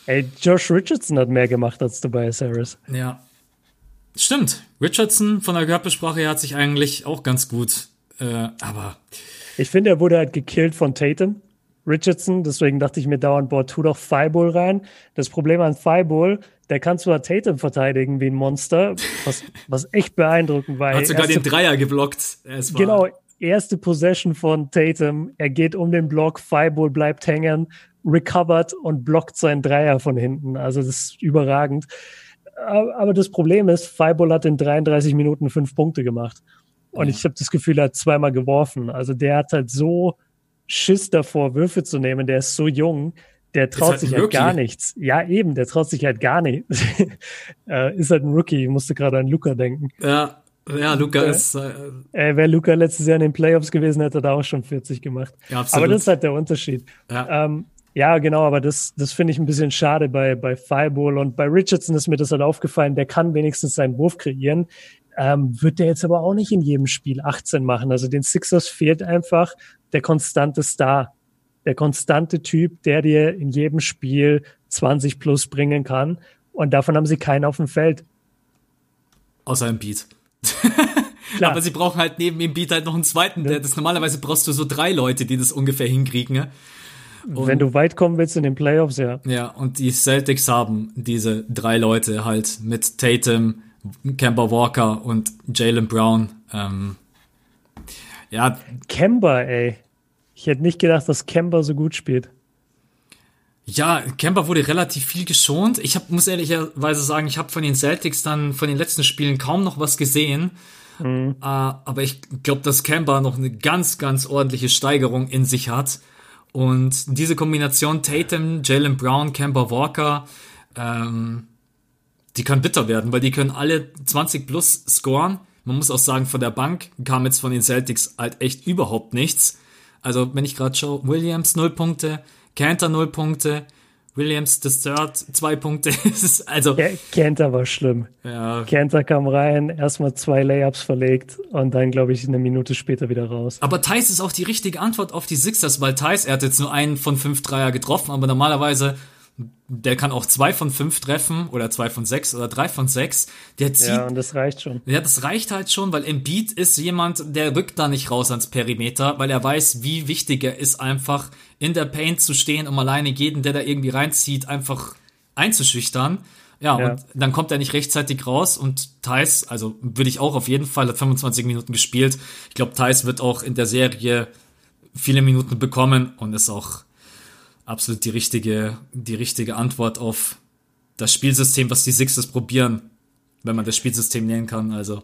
Ey, Josh Richardson hat mehr gemacht als Tobias Harris. Ja. Stimmt. Richardson von der Körpersprache her hat sich eigentlich auch ganz gut, äh, aber. Ich finde, er wurde halt gekillt von Tatum. Richardson. Deswegen dachte ich mir dauernd, boah, tu doch Fireball rein. Das Problem an Fireball, der kann zwar Tatum verteidigen wie ein Monster, was, was echt beeindruckend war. Hat sogar erste, den Dreier geblockt. Genau, erste Possession von Tatum. Er geht um den Block, Fireball bleibt hängen, recovered und blockt seinen Dreier von hinten. Also das ist überragend. Aber das Problem ist, Fireball hat in 33 Minuten fünf Punkte gemacht. Und ja. ich habe das Gefühl, er hat zweimal geworfen. Also der hat halt so Schiss davor, Würfe zu nehmen. Der ist so jung, der traut halt sich halt gar nichts. Ja, eben, der traut sich halt gar nichts. [LAUGHS] äh, ist halt ein Rookie. Ich musste gerade an Luca denken. Ja, ja, Luca äh, ist. Äh, äh, Wäre Luca letztes Jahr in den Playoffs gewesen, hätte er da auch schon 40 gemacht. Ja, absolut. Aber das ist halt der Unterschied. Ja. Ähm, ja, genau, aber das, das finde ich ein bisschen schade bei, bei Fireball und bei Richardson ist mir das halt aufgefallen, der kann wenigstens seinen Wurf kreieren. Ähm, wird der jetzt aber auch nicht in jedem Spiel 18 machen. Also den Sixers fehlt einfach der konstante Star. der konstante Typ, der dir in jedem Spiel 20 plus bringen kann. Und davon haben sie keinen auf dem Feld. Außer im Beat. [LAUGHS] Aber sie brauchen halt neben dem Beat halt noch einen zweiten. Ja. Das normalerweise brauchst du so drei Leute, die das ungefähr hinkriegen. Ja? Und, Wenn du weit kommen willst in den Playoffs, ja. Ja, und die Celtics haben diese drei Leute halt mit Tatum, Kemba Walker und Jalen Brown. Ähm, ja. Kemba, ey. Ich hätte nicht gedacht, dass Kemba so gut spielt. Ja, Kemba wurde relativ viel geschont. Ich hab, muss ehrlicherweise sagen, ich habe von den Celtics dann von den letzten Spielen kaum noch was gesehen. Mhm. Uh, aber ich glaube, dass Kemba noch eine ganz, ganz ordentliche Steigerung in sich hat. Und diese Kombination Tatum, Jalen Brown, Kemba Walker, ähm, die kann bitter werden, weil die können alle 20 plus scoren. Man muss auch sagen, von der Bank kam jetzt von den Celtics halt echt überhaupt nichts. Also, wenn ich gerade schaue, Williams 0 Punkte, Cantor 0 Punkte, Williams the Third, zwei Punkte. [LAUGHS] also Cantor war schlimm. Ja. Cantor kam rein, erstmal zwei Layups verlegt und dann, glaube ich, eine Minute später wieder raus. Aber Thais ist auch die richtige Antwort auf die Sixers, weil Thais, er hat jetzt nur einen von fünf Dreier getroffen, aber normalerweise der kann auch zwei von fünf treffen oder zwei von sechs oder drei von sechs. Der zieht, ja, und das reicht schon. Ja, das reicht halt schon, weil Embiid ist jemand, der rückt da nicht raus ans Perimeter, weil er weiß, wie wichtig er ist, einfach in der Paint zu stehen, um alleine jeden, der da irgendwie reinzieht, einfach einzuschüchtern. Ja, ja, und dann kommt er nicht rechtzeitig raus und Thais, also würde ich auch auf jeden Fall, hat 25 Minuten gespielt. Ich glaube, Thais wird auch in der Serie viele Minuten bekommen und ist auch absolut die richtige, die richtige Antwort auf das Spielsystem, was die Sixers probieren, wenn man das Spielsystem nennen kann. Also.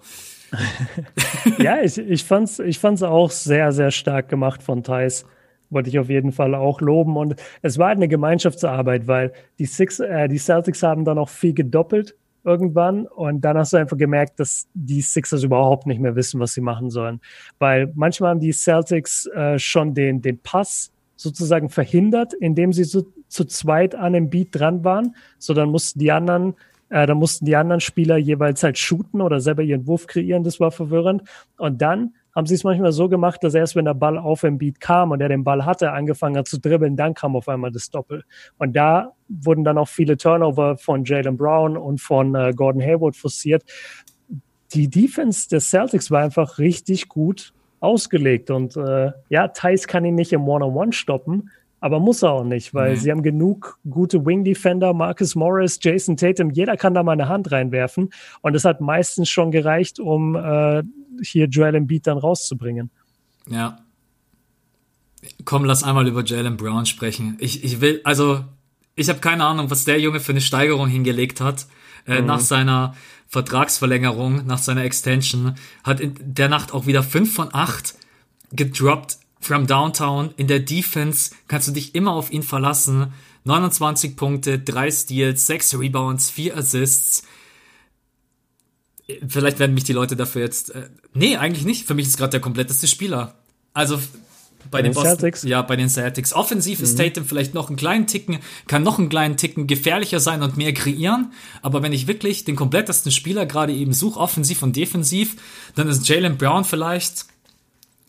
[LAUGHS] ja, ich, ich fand's, ich fand's auch sehr, sehr stark gemacht von Thais. Wollte ich auf jeden Fall auch loben. Und es war halt eine Gemeinschaftsarbeit, weil die, Six, äh, die Celtics haben dann auch viel gedoppelt irgendwann. Und dann hast du einfach gemerkt, dass die Sixers überhaupt nicht mehr wissen, was sie machen sollen. Weil manchmal haben die Celtics äh, schon den, den Pass sozusagen verhindert, indem sie so zu zweit an dem Beat dran waren. So dann mussten die anderen, äh, dann mussten die anderen Spieler jeweils halt shooten oder selber ihren Wurf kreieren. Das war verwirrend. Und dann haben sie es manchmal so gemacht, dass erst wenn der Ball auf dem Beat kam und er den Ball hatte, angefangen hat zu dribbeln, dann kam auf einmal das Doppel. Und da wurden dann auch viele Turnover von Jalen Brown und von äh, Gordon Hayward forciert. Die Defense des Celtics war einfach richtig gut ausgelegt. Und äh, ja, Thais kann ihn nicht im One-on-One stoppen, aber muss er auch nicht, weil nee. sie haben genug gute Wing-Defender, Marcus Morris, Jason Tatum, jeder kann da mal eine Hand reinwerfen. Und es hat meistens schon gereicht, um äh, hier Joel Embiid dann rauszubringen. Ja. Komm, lass einmal über Jalen Brown sprechen. Ich, ich will, also, ich habe keine Ahnung, was der Junge für eine Steigerung hingelegt hat. Äh, mhm. Nach seiner Vertragsverlängerung, nach seiner Extension, hat in der Nacht auch wieder 5 von 8 gedroppt from Downtown. In der Defense kannst du dich immer auf ihn verlassen. 29 Punkte, 3 Steals, 6 Rebounds, 4 Assists. Vielleicht werden mich die Leute dafür jetzt. Äh, nee, eigentlich nicht. Für mich ist gerade der kompletteste Spieler. Also bei, den, den Celtics? Ja, bei den Celtics. Offensiv mhm. ist Tatum vielleicht noch einen kleinen Ticken, kann noch einen kleinen Ticken gefährlicher sein und mehr kreieren. Aber wenn ich wirklich den komplettesten Spieler gerade eben suche, offensiv und defensiv, dann ist Jalen Brown vielleicht,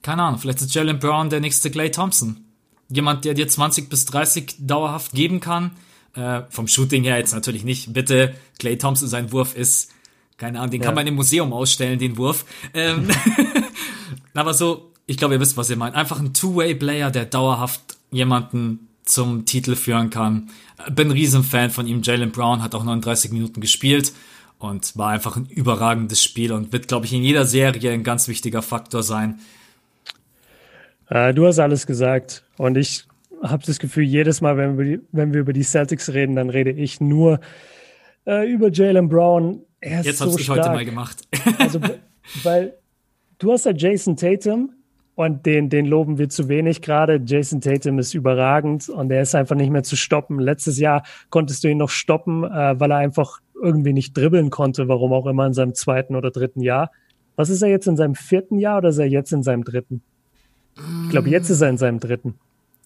keine Ahnung, vielleicht ist Jalen Brown der nächste Clay Thompson. Jemand, der dir 20 bis 30 dauerhaft geben kann. Äh, vom Shooting her jetzt natürlich nicht. Bitte, Clay Thompson, sein Wurf ist, keine Ahnung, den ja. kann man im Museum ausstellen, den Wurf. Ähm, [LAUGHS] [LAUGHS] aber so ich glaube, ihr wisst, was ihr meint. Einfach ein Two-Way-Player, der dauerhaft jemanden zum Titel führen kann. Bin Riesenfan von ihm. Jalen Brown hat auch 39 Minuten gespielt und war einfach ein überragendes Spiel und wird, glaube ich, in jeder Serie ein ganz wichtiger Faktor sein. Äh, du hast alles gesagt und ich habe das Gefühl, jedes Mal, wenn wir, wenn wir über die Celtics reden, dann rede ich nur äh, über Jalen Brown. Er ist Jetzt so habe ich heute mal gemacht. also, [LAUGHS] weil du hast ja Jason Tatum, und den, den loben wir zu wenig gerade. Jason Tatum ist überragend und er ist einfach nicht mehr zu stoppen. Letztes Jahr konntest du ihn noch stoppen, äh, weil er einfach irgendwie nicht dribbeln konnte, warum auch immer in seinem zweiten oder dritten Jahr. Was ist er jetzt in seinem vierten Jahr oder ist er jetzt in seinem dritten? Ich glaube, jetzt ist er in seinem dritten.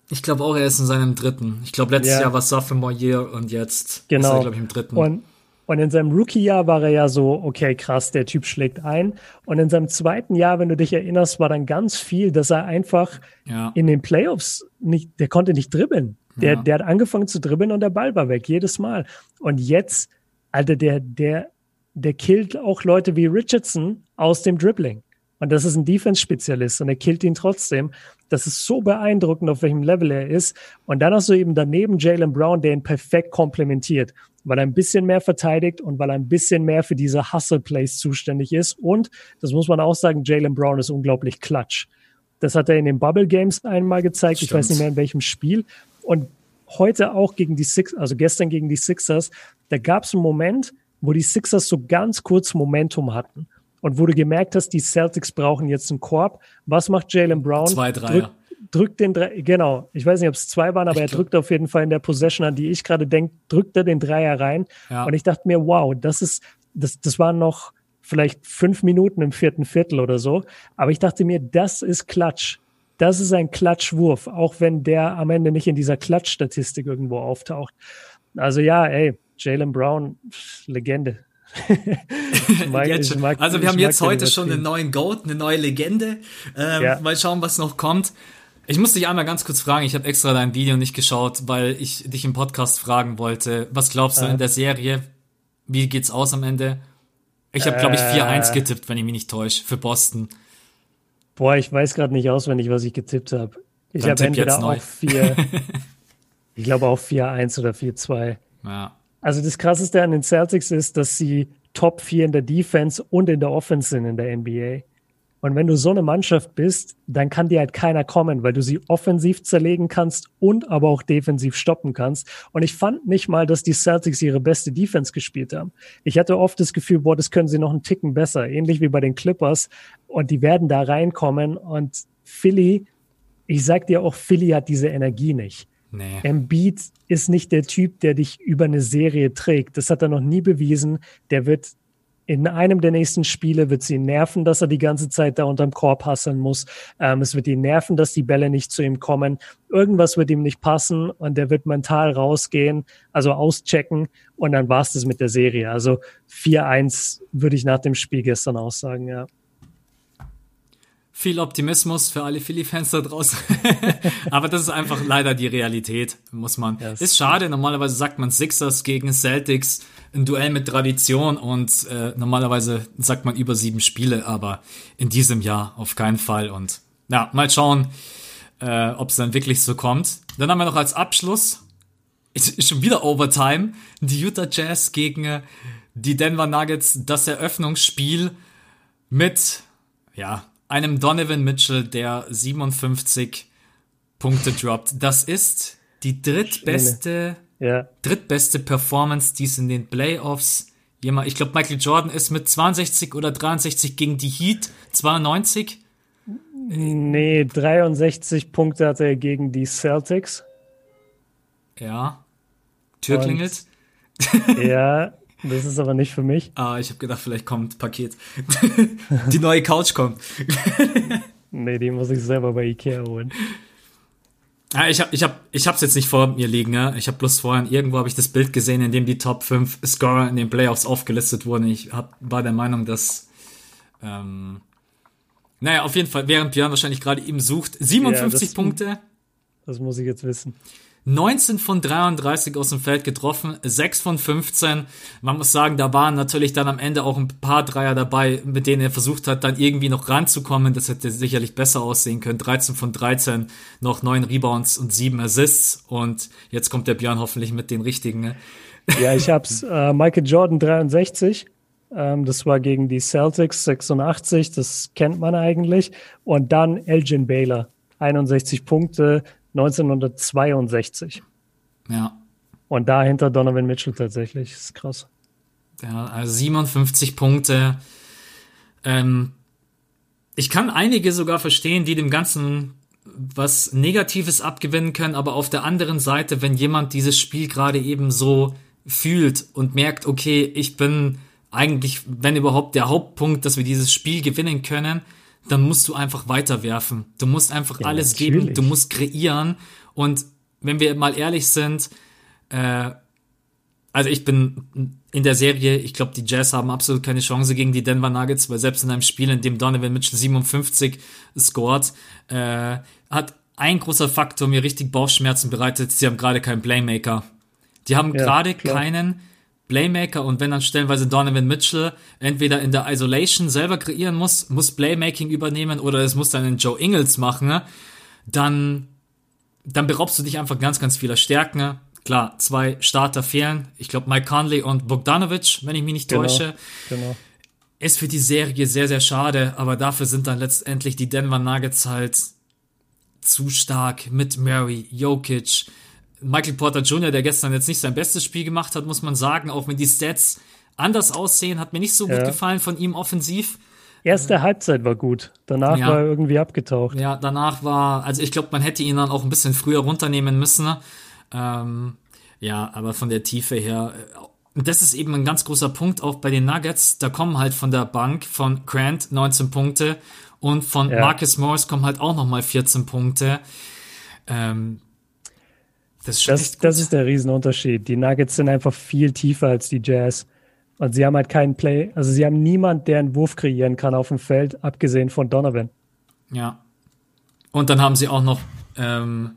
Ich glaube auch, er ist in seinem dritten. Ich glaube, letztes ja. Jahr war Sophomore Year und jetzt genau. ist er, glaube ich, im dritten. Und Und in seinem Rookie-Jahr war er ja so, okay, krass, der Typ schlägt ein. Und in seinem zweiten Jahr, wenn du dich erinnerst, war dann ganz viel, dass er einfach ja. in den Playoffs nicht, der konnte nicht dribbeln. Der, ja. der hat angefangen zu dribbeln und der Ball war weg, jedes Mal. Und jetzt, Alter, der, der, der killt auch Leute wie Richardson aus dem Dribbling. Und das ist ein Defense-Spezialist und er killt ihn trotzdem. Das ist so beeindruckend, auf welchem Level er ist. Und dann hast du eben daneben Jalen Brown, der ihn perfekt komplementiert weil er ein bisschen mehr verteidigt und weil er ein bisschen mehr für diese Hustle-Plays zuständig ist. Und, das muss man auch sagen, Jalen Brown ist unglaublich klatsch. Das hat er in den Bubble Games einmal gezeigt. Stimmt. Ich weiß nicht mehr in welchem Spiel. Und heute auch gegen die Six, also gestern gegen die Sixers, da gab es einen Moment, wo die Sixers so ganz kurz Momentum hatten. Und wo du gemerkt hast, die Celtics brauchen jetzt einen Korb. Was macht Jalen Brown? Zwei, drei drückt den Dreier, genau, ich weiß nicht, ob es zwei waren, aber ich er drückt auf jeden Fall in der Possession, an die ich gerade denke, drückt er den Dreier rein. Ja. Und ich dachte mir, wow, das ist, das, das waren noch vielleicht fünf Minuten im vierten Viertel oder so. Aber ich dachte mir, das ist Klatsch. Das ist ein Klatschwurf, auch wenn der am Ende nicht in dieser Klatschstatistik irgendwo auftaucht. Also ja, ey, Jalen Brown, Legende. [LAUGHS] mag, mag, also wir haben jetzt heute schon einen neuen Goat, eine neue Legende. Ähm, ja. Mal schauen, was noch kommt. Ich muss dich einmal ganz kurz fragen, ich habe extra dein Video nicht geschaut, weil ich dich im Podcast fragen wollte. Was glaubst du äh. in der Serie? Wie geht's aus am Ende? Ich habe, glaube ich, 4-1 äh. getippt, wenn ich mich nicht täusche, für Boston. Boah, ich weiß gerade nicht auswendig, was ich getippt habe. Ich habe entweder auch 4, [LAUGHS] ich glaube auch 4-1 oder 4-2. Ja. Also das Krasseste an den Celtics ist, dass sie Top 4 in der Defense und in der Offense sind in der NBA. Und wenn du so eine Mannschaft bist, dann kann dir halt keiner kommen, weil du sie offensiv zerlegen kannst und aber auch defensiv stoppen kannst. Und ich fand nicht mal, dass die Celtics ihre beste Defense gespielt haben. Ich hatte oft das Gefühl, boah, das können sie noch einen Ticken besser, ähnlich wie bei den Clippers. Und die werden da reinkommen. Und Philly, ich sag dir auch, Philly hat diese Energie nicht. Nee. Embiid ist nicht der Typ, der dich über eine Serie trägt. Das hat er noch nie bewiesen. Der wird in einem der nächsten Spiele wird sie nerven, dass er die ganze Zeit da unterm Korb hasseln muss. Ähm, es wird ihn nerven, dass die Bälle nicht zu ihm kommen. Irgendwas wird ihm nicht passen und der wird mental rausgehen, also auschecken und dann war es das mit der Serie. Also 4-1 würde ich nach dem Spiel gestern aussagen, ja viel Optimismus für alle Philly-Fans da draußen. [LAUGHS] Aber das ist einfach leider die Realität, muss man. Yes. Ist schade, normalerweise sagt man Sixers gegen Celtics, ein Duell mit Tradition und äh, normalerweise sagt man über sieben Spiele, aber in diesem Jahr auf keinen Fall. Und ja, mal schauen, äh, ob es dann wirklich so kommt. Dann haben wir noch als Abschluss, [LAUGHS] schon wieder Overtime, die Utah Jazz gegen die Denver Nuggets, das Eröffnungsspiel mit, ja, einem Donovan Mitchell, der 57 Punkte droppt. Das ist die drittbeste, ja. drittbeste Performance, die es in den Playoffs jemand, ich glaube Michael Jordan ist mit 62 oder 63 gegen die Heat 92. Nee, 63 Punkte hatte er gegen die Celtics. Ja. Tür Und, klingelt. Ja, Das ist aber nicht für mich. [LAUGHS] Ah, ich habe gedacht, vielleicht kommt Paket. [LAUGHS] die neue Couch kommt. [LAUGHS] nee, die muss ich selber bei Ikea holen. Ja, ich habe ich hab, ich hab's jetzt nicht vor mir liegen, ja. Ich habe bloß vorhin irgendwo habe ich das Bild gesehen, in dem die Top 5 Scorer in den Playoffs aufgelistet wurden. Ich hab, war der Meinung, dass ähm, naja, auf jeden Fall, während Björn wahrscheinlich gerade eben sucht, 57 ja, das, Punkte. Das muss ich jetzt wissen. 19 von 33 aus dem Feld getroffen, 6 von 15. Man muss sagen, da waren natürlich dann am Ende auch ein paar Dreier dabei, mit denen er versucht hat, dann irgendwie noch ranzukommen. Das hätte sicherlich besser aussehen können. 13 von 13, noch 9 Rebounds und 7 Assists. Und jetzt kommt der Björn hoffentlich mit den richtigen. Ne? Ja, ich hab's. [LAUGHS] Äh, Michael Jordan 63. Ähm, das war gegen die Celtics 86. Das kennt man eigentlich. Und dann Elgin Baylor. 61 Punkte, 1962. Ja. Und dahinter Donovan Mitchell tatsächlich. Das ist krass. Ja, also 57 Punkte. Ähm, ich kann einige sogar verstehen, die dem Ganzen was Negatives abgewinnen können, aber auf der anderen Seite, wenn jemand dieses Spiel gerade eben so fühlt und merkt, okay, ich bin eigentlich, wenn überhaupt der Hauptpunkt, dass wir dieses Spiel gewinnen können, dann musst du einfach weiterwerfen. Du musst einfach ja, alles natürlich. geben, du musst kreieren. Und wenn wir mal ehrlich sind, äh, also ich bin in der Serie, ich glaube, die Jazz haben absolut keine Chance gegen die Denver Nuggets, weil selbst in einem Spiel, in dem Donovan Mitchell 57 scored, äh, hat ein großer Faktor mir richtig Bauchschmerzen bereitet. Sie haben gerade keinen Playmaker. Die haben ja, gerade keinen Playmaker und wenn dann stellenweise Donovan Mitchell entweder in der Isolation selber kreieren muss, muss Playmaking übernehmen oder es muss dann ein Joe Ingles machen, dann, dann beraubst du dich einfach ganz, ganz vieler Stärken Klar, zwei Starter fehlen. Ich glaube, Mike Conley und Bogdanovic, wenn ich mich nicht genau, täusche. Genau. Ist für die Serie sehr, sehr schade, aber dafür sind dann letztendlich die Denver Nuggets halt zu stark mit Murray, Jokic, Michael Porter Jr., der gestern jetzt nicht sein bestes Spiel gemacht hat, muss man sagen, auch wenn die Stats anders aussehen, hat mir nicht so ja. gut gefallen von ihm offensiv. Erste Halbzeit war gut, danach ja. war er irgendwie abgetaucht. Ja, danach war, also ich glaube, man hätte ihn dann auch ein bisschen früher runternehmen müssen. Ähm, ja, aber von der Tiefe her, äh, das ist eben ein ganz großer Punkt auch bei den Nuggets. Da kommen halt von der Bank von Grant 19 Punkte und von ja. Marcus Morris kommen halt auch nochmal 14 Punkte. Ähm, das, ist das, das ist der Riesenunterschied. Die Nuggets sind einfach viel tiefer als die Jazz. Und sie haben halt keinen Play, also sie haben niemand, der einen Wurf kreieren kann auf dem Feld, abgesehen von Donovan. Ja. Und dann haben sie auch noch ähm,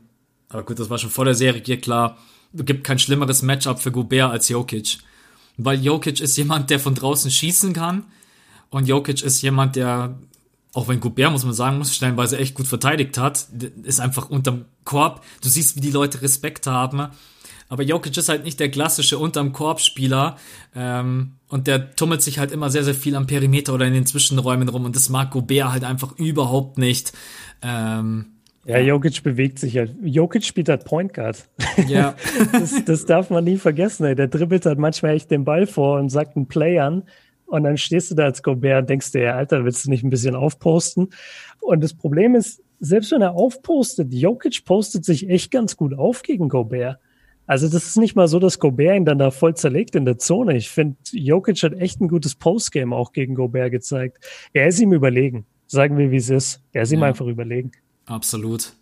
aber gut, das war schon vor der Serie klar. Es gibt kein schlimmeres Matchup für Gobert als Jokic. Weil Jokic ist jemand, der von draußen schießen kann. Und Jokic ist jemand, der, auch wenn Gobert, muss man sagen, muss stellenweise echt gut verteidigt hat, ist einfach unterm Korb. Du siehst, wie die Leute Respekt haben. Aber Jokic ist halt nicht der klassische unterm Korb-Spieler. Ähm, und der tummelt sich halt immer sehr, sehr viel am Perimeter oder in den Zwischenräumen rum. Und das mag Gobert halt einfach überhaupt nicht. Ähm, ja, Jokic bewegt sich halt. Jokic spielt halt Point Guard. Ja. [LAUGHS] das, das darf man nie vergessen. Ey. Der dribbelt halt manchmal echt den Ball vor und sagt einen Play an. Und dann stehst du da als Gobert und denkst dir, Alter, willst du nicht ein bisschen aufposten? Und das Problem ist, selbst wenn er aufpostet, Jokic postet sich echt ganz gut auf gegen Gobert. Also das ist nicht mal so, dass Gobert ihn dann da voll zerlegt in der Zone. Ich finde, Jokic hat echt ein gutes Postgame auch gegen Gobert gezeigt. Er ist ihm überlegen. Sagen wir, wie es ist. Er ist ihm ja. einfach überlegen. Absolut.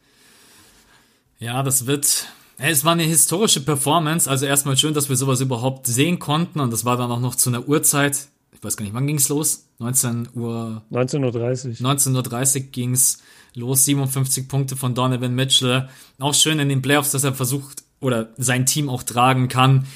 Ja, das wird. Es war eine historische Performance. Also erstmal schön, dass wir sowas überhaupt sehen konnten. Und das war dann auch noch zu einer Uhrzeit. Ich weiß gar nicht, wann ging's los? 19 Uhr. 19.30 Uhr. 19.30 Uhr ging's los. 57 Punkte von Donovan Mitchell. Auch schön in den Playoffs, dass er versucht oder sein Team auch tragen kann.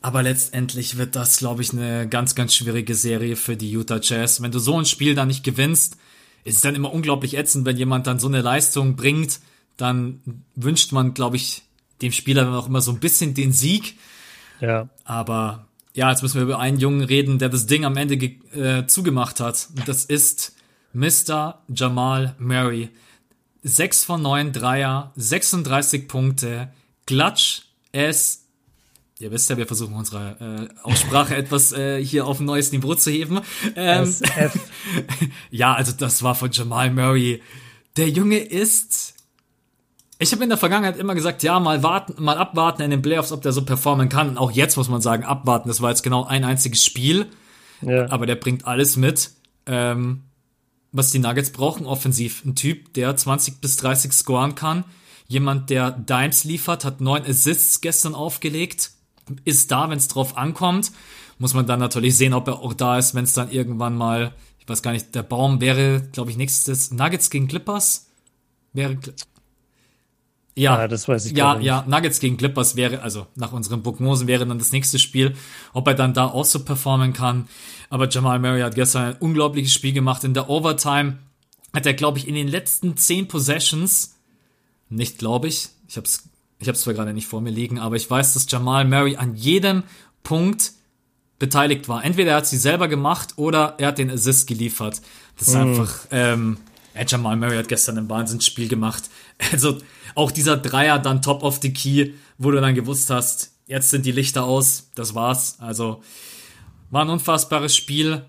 Aber letztendlich wird das, glaube ich, eine ganz, ganz schwierige Serie für die Utah Jazz. Wenn du so ein Spiel da nicht gewinnst, es ist dann immer unglaublich ätzend, wenn jemand dann so eine Leistung bringt, dann wünscht man, glaube ich, dem Spieler dann auch immer so ein bisschen den Sieg. Ja. Aber ja, jetzt müssen wir über einen Jungen reden, der das Ding am Ende äh, zugemacht hat. Und das ist Mr. Jamal Murray. Sechs von neun Dreier, 36 Punkte, Klatsch, es Ihr wisst ja, wir versuchen unsere äh, Aussprache [LAUGHS] etwas äh, hier auf ein neues Niveau zu heben. Ähm, [LAUGHS] ja, also das war von Jamal Murray. Der Junge ist. Ich habe in der Vergangenheit immer gesagt, ja, mal warten, mal abwarten in den Playoffs, ob der so performen kann. Und auch jetzt muss man sagen, abwarten. Das war jetzt genau ein einziges Spiel. Ja. Aber der bringt alles mit, ähm, was die Nuggets brauchen offensiv. Ein Typ, der 20 bis 30 scoren kann. Jemand, der Dimes liefert, hat neun Assists gestern aufgelegt ist da, wenn es drauf ankommt. Muss man dann natürlich sehen, ob er auch da ist, wenn es dann irgendwann mal, ich weiß gar nicht, der Baum wäre, glaube ich, nächstes Nuggets gegen Clippers. Wäre. Ja, ah, das weiß ich Ja, nicht. ja, Nuggets gegen Clippers wäre, also nach unseren Prognosen wäre dann das nächste Spiel, ob er dann da auch so performen kann. Aber Jamal Murray hat gestern ein unglaubliches Spiel gemacht. In der Overtime hat er, glaube ich, in den letzten zehn Possessions, nicht glaube ich, ich habe es ich habe es zwar gerade nicht vor mir liegen, aber ich weiß, dass Jamal Murray an jedem Punkt beteiligt war. Entweder er hat sie selber gemacht oder er hat den Assist geliefert. Das ist mm. einfach, ähm, ja, Jamal Murray hat gestern ein Wahnsinnsspiel gemacht. [LAUGHS] Also auch dieser Dreier dann top of the key, wo du dann gewusst hast, jetzt sind die Lichter aus, das war's. Also war ein unfassbares Spiel.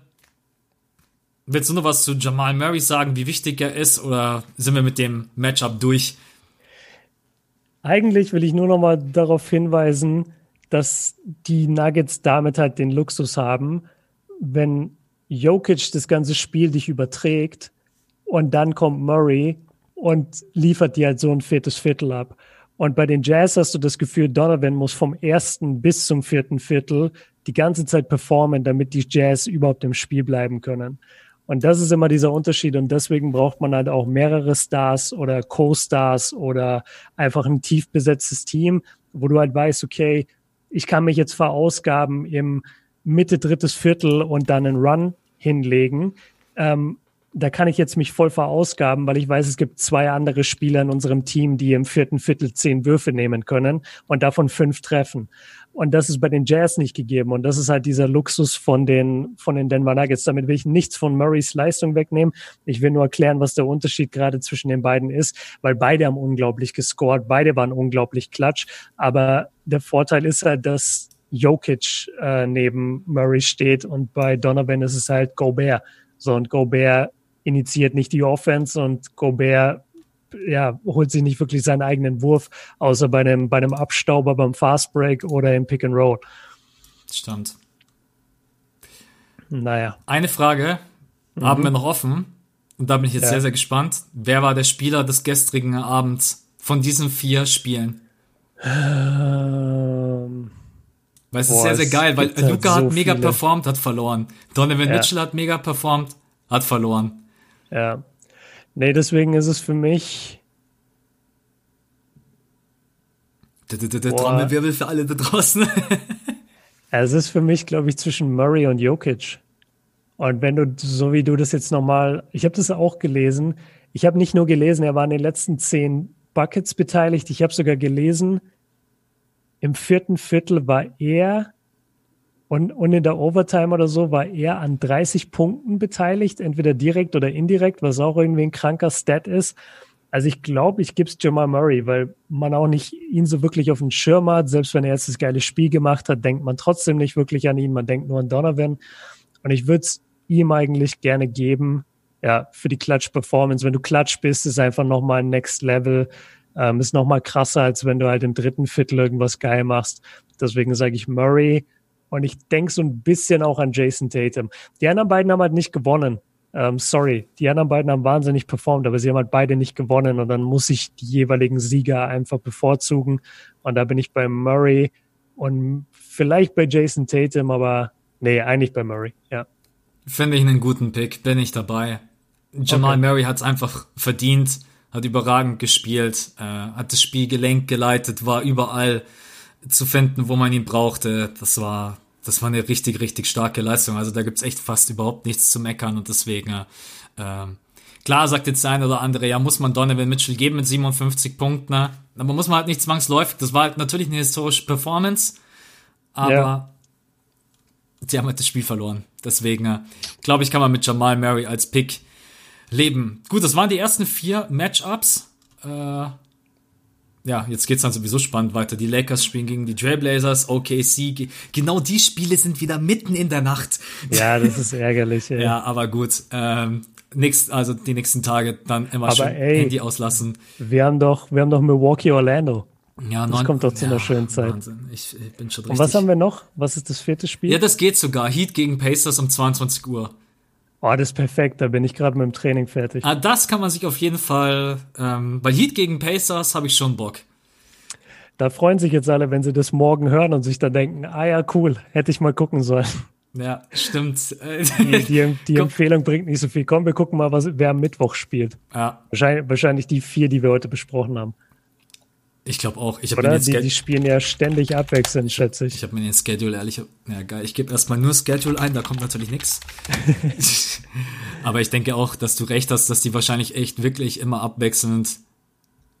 Willst du noch was zu Jamal Murray sagen, wie wichtig er ist, oder sind wir mit dem Matchup durch? Eigentlich will ich nur noch mal darauf hinweisen, dass die Nuggets damit halt den Luxus haben, wenn Jokic das ganze Spiel dich überträgt und dann kommt Murray und liefert dir halt so ein viertes Viertel ab. Und bei den Jazz hast du das Gefühl, Donovan muss vom ersten bis zum vierten Viertel die ganze Zeit performen, damit die Jazz überhaupt im Spiel bleiben können. Und das ist immer dieser Unterschied. Und deswegen braucht man halt auch mehrere Stars oder Co-Stars oder einfach ein tief besetztes Team, wo du halt weißt, okay, ich kann mich jetzt verausgaben im Mitte drittes Viertel und dann einen Run hinlegen. Ähm, da kann ich jetzt mich voll verausgaben, weil ich weiß, es gibt zwei andere Spieler in unserem Team, die im vierten Viertel zehn Würfe nehmen können und davon fünf treffen. Und das ist bei den Jazz nicht gegeben. Und das ist halt dieser Luxus von den, von den Denver Nuggets. Damit will ich nichts von Murrays Leistung wegnehmen. Ich will nur erklären, was der Unterschied gerade zwischen den beiden ist, weil beide haben unglaublich gescored. Beide waren unglaublich klatsch. Aber der Vorteil ist halt, dass Jokic äh, neben Murray steht und bei Donovan ist es halt Gobert. So, und Gobert initiiert nicht die Offense und Gobert ja, holt sich nicht wirklich seinen eigenen Wurf, außer bei einem, bei einem Abstauber beim Fast Break oder im Pick and Roll. Stimmt. Naja. Eine Frage mhm. haben wir noch offen. Und da bin ich jetzt ja. sehr, sehr gespannt. Wer war der Spieler des gestrigen Abends von diesen vier Spielen? Ähm, weil es Boah, ist sehr, sehr geil, weil Luca halt so hat mega viele. performt, hat verloren. Donovan ja. Mitchell hat mega performt, hat verloren. Ja. Nee, deswegen ist es für mich. Der, Trommelwirbel für alle da draußen. [LAUGHS] es ist für mich, glaube ich, zwischen Murray und Jokic. Und wenn du, so wie du das jetzt nochmal, ich habe das auch gelesen. Ich habe nicht nur gelesen, er war in den letzten zehn Buckets beteiligt. Ich habe sogar gelesen, im vierten Viertel war er und, und in der Overtime oder so war er an 30 Punkten beteiligt, entweder direkt oder indirekt, was auch irgendwie ein kranker Stat ist. Also ich glaube, ich gebe es Jamal Murray, weil man auch nicht ihn so wirklich auf den Schirm hat. Selbst wenn er jetzt das geile Spiel gemacht hat, denkt man trotzdem nicht wirklich an ihn. Man denkt nur an Donovan. Und ich würde es ihm eigentlich gerne geben, ja, für die Clutch-Performance. Wenn du Clutch bist, ist einfach nochmal ein Next Level. Ähm, ist nochmal krasser, als wenn du halt im dritten Viertel irgendwas geil machst. Deswegen sage ich Murray. Und ich denke so ein bisschen auch an Jason Tatum. Die anderen beiden haben halt nicht gewonnen. Ähm, sorry, die anderen beiden haben wahnsinnig performt, aber sie haben halt beide nicht gewonnen und dann muss ich die jeweiligen Sieger einfach bevorzugen. Und da bin ich bei Murray und vielleicht bei Jason Tatum, aber nee, eigentlich bei Murray, ja. Finde ich einen guten Pick, bin ich dabei. Jamal okay. Murray hat es einfach verdient, hat überragend gespielt, äh, hat das Spiel gelenkt, geleitet, war überall zu finden, wo man ihn brauchte. Das war, das war eine richtig, richtig starke Leistung. Also da gibt's echt fast überhaupt nichts zu meckern und deswegen, äh, klar sagt jetzt der eine oder andere, ja, muss man Donovan Mitchell geben mit 57 Punkten, ne? aber muss man halt nicht zwangsläufig. Das war halt natürlich eine historische Performance, aber ja. die haben halt das Spiel verloren. Deswegen, äh, glaube ich, kann man mit Jamal Murray als Pick leben. Gut, das waren die ersten vier Matchups. Äh, ja, jetzt geht's dann sowieso spannend weiter. Die Lakers spielen gegen die Trailblazers, OKC. Genau die Spiele sind wieder mitten in der Nacht. Ja, das ist ärgerlich. Ey. [LAUGHS] ja, aber gut. Ähm, nächst, also die nächsten Tage dann immer aber schön ey, Handy auslassen. Wir haben doch, wir haben doch Milwaukee Orlando. Ja, das kommt doch zu einer schönen Zeit. Wahnsinn. Ich, ich bin schon richtig. Und was haben wir noch? Was ist das vierte Spiel? Ja, das geht sogar. Heat gegen Pacers um 22 Uhr. Oh, das ist perfekt, da bin ich gerade mit dem Training fertig. Ah, das kann man sich auf jeden Fall, ähm, bei Heat gegen Pacers habe ich schon Bock. Da freuen sich jetzt alle, wenn sie das morgen hören und sich dann denken, ah ja, cool, hätte ich mal gucken sollen. Ja, stimmt. Die, die, die [LAUGHS] Empfehlung bringt nicht so viel. Komm, wir gucken mal, was, wer am Mittwoch spielt. Ja. Wahrscheinlich, wahrscheinlich die vier, die wir heute besprochen haben. Ich glaube auch. Ich Oder? Die, die, spielen ja ständig abwechselnd, schätze ich. Ich habe mir den Schedule ehrlich, ja geil, ich gebe erstmal nur Schedule ein, da kommt natürlich nichts. [LAUGHS] Aber ich denke auch, dass du recht hast, dass die wahrscheinlich echt wirklich immer abwechselnd.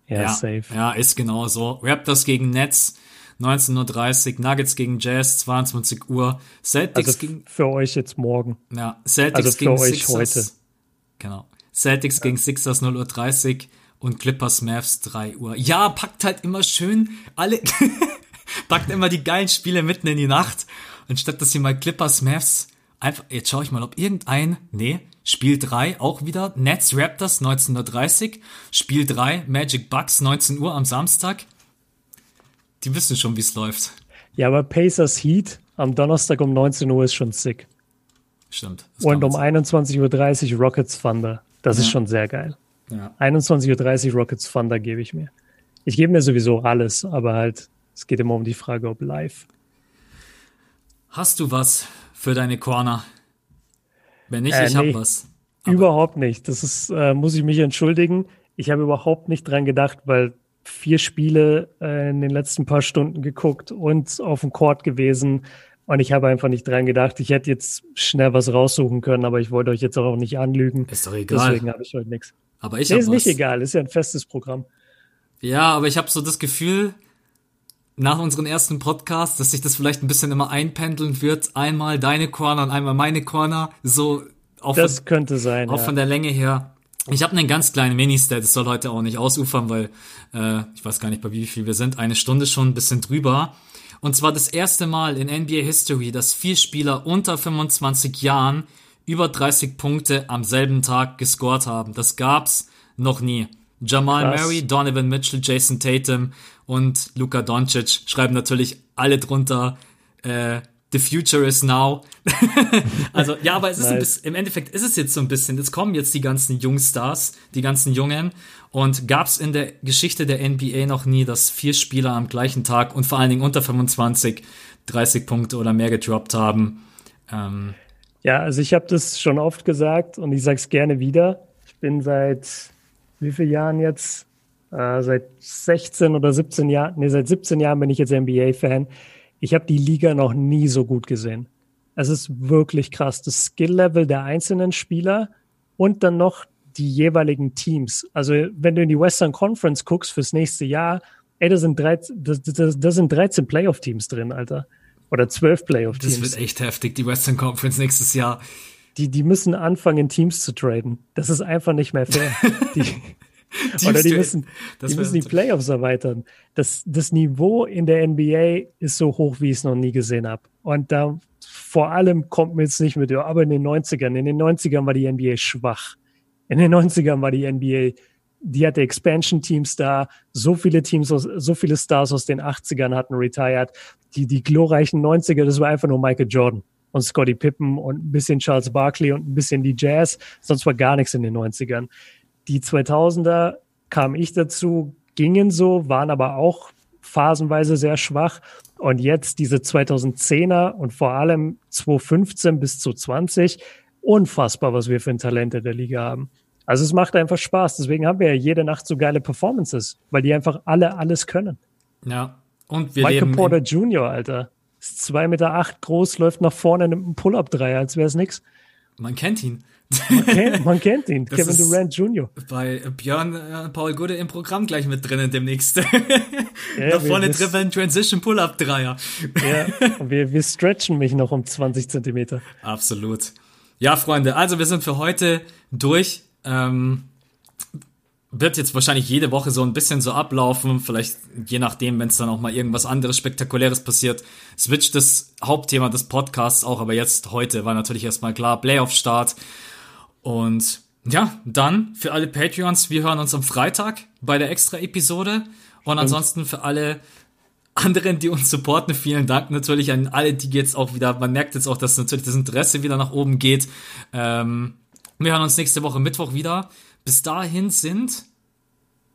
Ja, ja safe. Ja, ist genau so. Raptors gegen Nets. 19.30 Uhr, Nuggets gegen Jazz, 22 Uhr, Celtics also gegen. Für euch jetzt morgen. Ja, Celtics also für gegen euch Sixers. heute. Genau. Celtics ja. gegen Sixers 0.30 Uhr und Clippers Mavs 3 Uhr. Ja, packt halt immer schön alle, [LAUGHS] packt immer die geilen Spiele mitten in die Nacht. Und statt dass ihr mal Clippers Mavs einfach, jetzt schaue ich mal, ob irgendein, nee, Spiel 3 auch wieder, Nets Raptors 1930, Spiel 3 Magic Bucks 19 Uhr am Samstag. Die wissen schon, wie es läuft. Ja, aber Pacers Heat am Donnerstag um 19 Uhr ist schon sick. Stimmt. Und um 21.30 Uhr Rockets Thunder. Das ja. ist schon sehr geil. Ja. 21.30 Uhr Rockets Thunder gebe ich mir. Ich gebe mir sowieso alles, aber halt, es geht immer um die Frage, ob live. Hast du was für deine Corner? Wenn nicht, äh, ich nee, habe was. Aber überhaupt nicht. Das ist, äh, muss ich mich entschuldigen. Ich habe überhaupt nicht dran gedacht, weil vier Spiele äh, in den letzten paar Stunden geguckt und auf dem Court gewesen. Und ich habe einfach nicht dran gedacht. Ich hätte jetzt schnell was raussuchen können, aber ich wollte euch jetzt auch nicht anlügen. Ist doch egal. Deswegen habe ich heute nichts. Aber ich nee, ist was. nicht egal. Ist ja ein festes Programm. Ja, aber ich habe so das Gefühl, nach unserem ersten Podcast, dass sich das vielleicht ein bisschen immer einpendeln wird. Einmal deine Corner und einmal meine Corner. So auch das von, könnte sein. Auch ja. von der Länge her. Ich habe einen ganz kleinen Mini-Stat, das soll heute auch nicht ausufern, weil äh, ich weiß gar nicht, bei wie viel wir sind. Eine Stunde schon, ein bisschen drüber. Und zwar das erste Mal in NBA History, dass vier Spieler unter 25 Jahren über 30 Punkte am selben Tag gescored haben. Das gab's noch nie. Jamal Krass. Murray, Donovan Mitchell, Jason Tatum und Luka Doncic schreiben natürlich alle drunter äh, The future is now. [LAUGHS] also ja, aber es ist nice. ein bisschen, im Endeffekt ist es jetzt so ein bisschen, jetzt kommen jetzt die ganzen Jungstars, die ganzen Jungen und gab es in der Geschichte der NBA noch nie, dass vier Spieler am gleichen Tag und vor allen Dingen unter 25 30 Punkte oder mehr gedroppt haben. Ähm, ja, also ich habe das schon oft gesagt und ich sage es gerne wieder. Ich bin seit wie vielen Jahren jetzt? Äh, seit 16 oder 17 Jahren, nee, seit 17 Jahren bin ich jetzt NBA-Fan. Ich habe die Liga noch nie so gut gesehen. Es ist wirklich krass. Das Skill-Level der einzelnen Spieler und dann noch die jeweiligen Teams. Also wenn du in die Western Conference guckst fürs nächste Jahr, ey, da sind 13, da, da, da sind 13 Playoff-Teams drin, Alter. Oder 12 Playoff-Teams. Das wird echt heftig, die Western Conference nächstes Jahr. Die, die müssen anfangen, Teams zu traden. Das ist einfach nicht mehr fair. [LAUGHS] die, oder die müssen, die, müssen die Playoffs erweitern. Das, das Niveau in der NBA ist so hoch, wie ich es noch nie gesehen habe. Und da vor allem kommt mir jetzt nicht mit, aber in den 90ern, in den 90ern war die NBA schwach. In den 90ern war die NBA, die hatte Expansion-Teams da, so viele Teams, aus, so viele Stars aus den 80ern hatten retired. Die, die glorreichen 90er, das war einfach nur Michael Jordan und Scottie Pippen und ein bisschen Charles Barkley und ein bisschen die Jazz. Sonst war gar nichts in den 90ern. Die 2000er kam ich dazu, gingen so, waren aber auch phasenweise sehr schwach. Und jetzt diese 2010er und vor allem 2015 bis zu 20, unfassbar, was wir für ein Talent in der Liga haben. Also es macht einfach Spaß. Deswegen haben wir ja jede Nacht so geile Performances, weil die einfach alle alles können. Ja. Und wir Michael Porter Jr., Alter. Ist zwei Meter acht groß, läuft nach vorne, nimmt einen Pull-Up-Dreier, als wäre es nix. Man kennt ihn. Man kennt, man [LAUGHS] kennt ihn, das Kevin Durant Jr. Bei Björn äh, Paul Gude im Programm gleich mit drinnen demnächst. [LAUGHS] Ja, Nach vorne einen Transition Pull-Up Dreier. Ja, [LAUGHS] wir, wir stretchen mich noch um 20 Zentimeter. Absolut. Ja, Freunde, also wir sind für heute durch. Ähm, wird jetzt wahrscheinlich jede Woche so ein bisschen so ablaufen, vielleicht je nachdem, wenn es dann auch mal irgendwas anderes Spektakuläres passiert, switcht das Hauptthema des Podcasts auch, aber jetzt heute war natürlich erstmal klar, Playoff-Start. Und ja, dann für alle Patreons, wir hören uns am Freitag bei der Extra-Episode. Und ansonsten für alle anderen, die uns supporten, vielen Dank natürlich an alle, die jetzt auch wieder, man merkt jetzt auch, dass natürlich das Interesse wieder nach oben geht. Ähm, wir hören uns nächste Woche Mittwoch wieder. Bis dahin sind.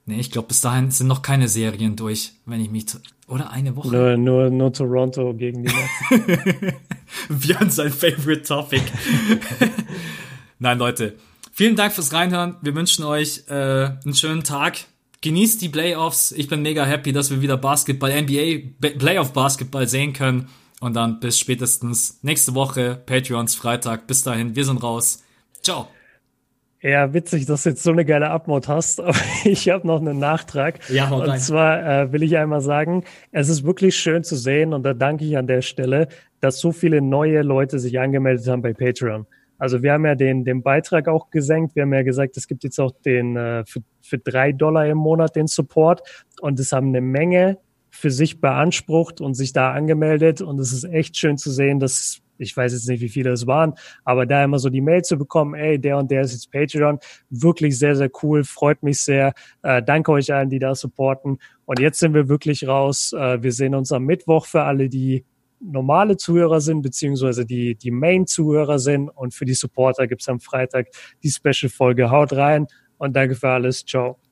Nee, ich glaube, bis dahin sind noch keine Serien durch, wenn ich mich. Oder eine Woche? Nur, nur, nur Toronto gegen die Nets. [LAUGHS] Björn sein Favorite Topic. [LAUGHS] Nein, Leute. Vielen Dank fürs Reinhören. Wir wünschen euch äh, einen schönen Tag. Genießt die Playoffs. Ich bin mega happy, dass wir wieder Basketball, NBA, Playoff Basketball sehen können. Und dann bis spätestens nächste Woche, Patreons Freitag. Bis dahin, wir sind raus. Ciao. Ja, witzig, dass du jetzt so eine geile Abmod hast, [LAUGHS] aber ich habe noch einen Nachtrag. Ja, und rein. zwar äh, will ich einmal sagen, es ist wirklich schön zu sehen und da danke ich an der Stelle, dass so viele neue Leute sich angemeldet haben bei Patreon. Also wir haben ja den, den Beitrag auch gesenkt. Wir haben ja gesagt, es gibt jetzt auch den äh, für, für drei Dollar im Monat den Support und es haben eine Menge für sich beansprucht und sich da angemeldet und es ist echt schön zu sehen, dass ich weiß jetzt nicht, wie viele es waren, aber da immer so die Mail zu bekommen, ey, der und der ist jetzt Patreon, wirklich sehr, sehr cool, freut mich sehr. Äh, danke euch allen, die da supporten. Und jetzt sind wir wirklich raus. Äh, wir sehen uns am Mittwoch für alle, die normale Zuhörer sind, beziehungsweise die, die Main-Zuhörer sind. Und für die Supporter gibt's am Freitag die Special-Folge. Haut rein und danke für alles. Ciao.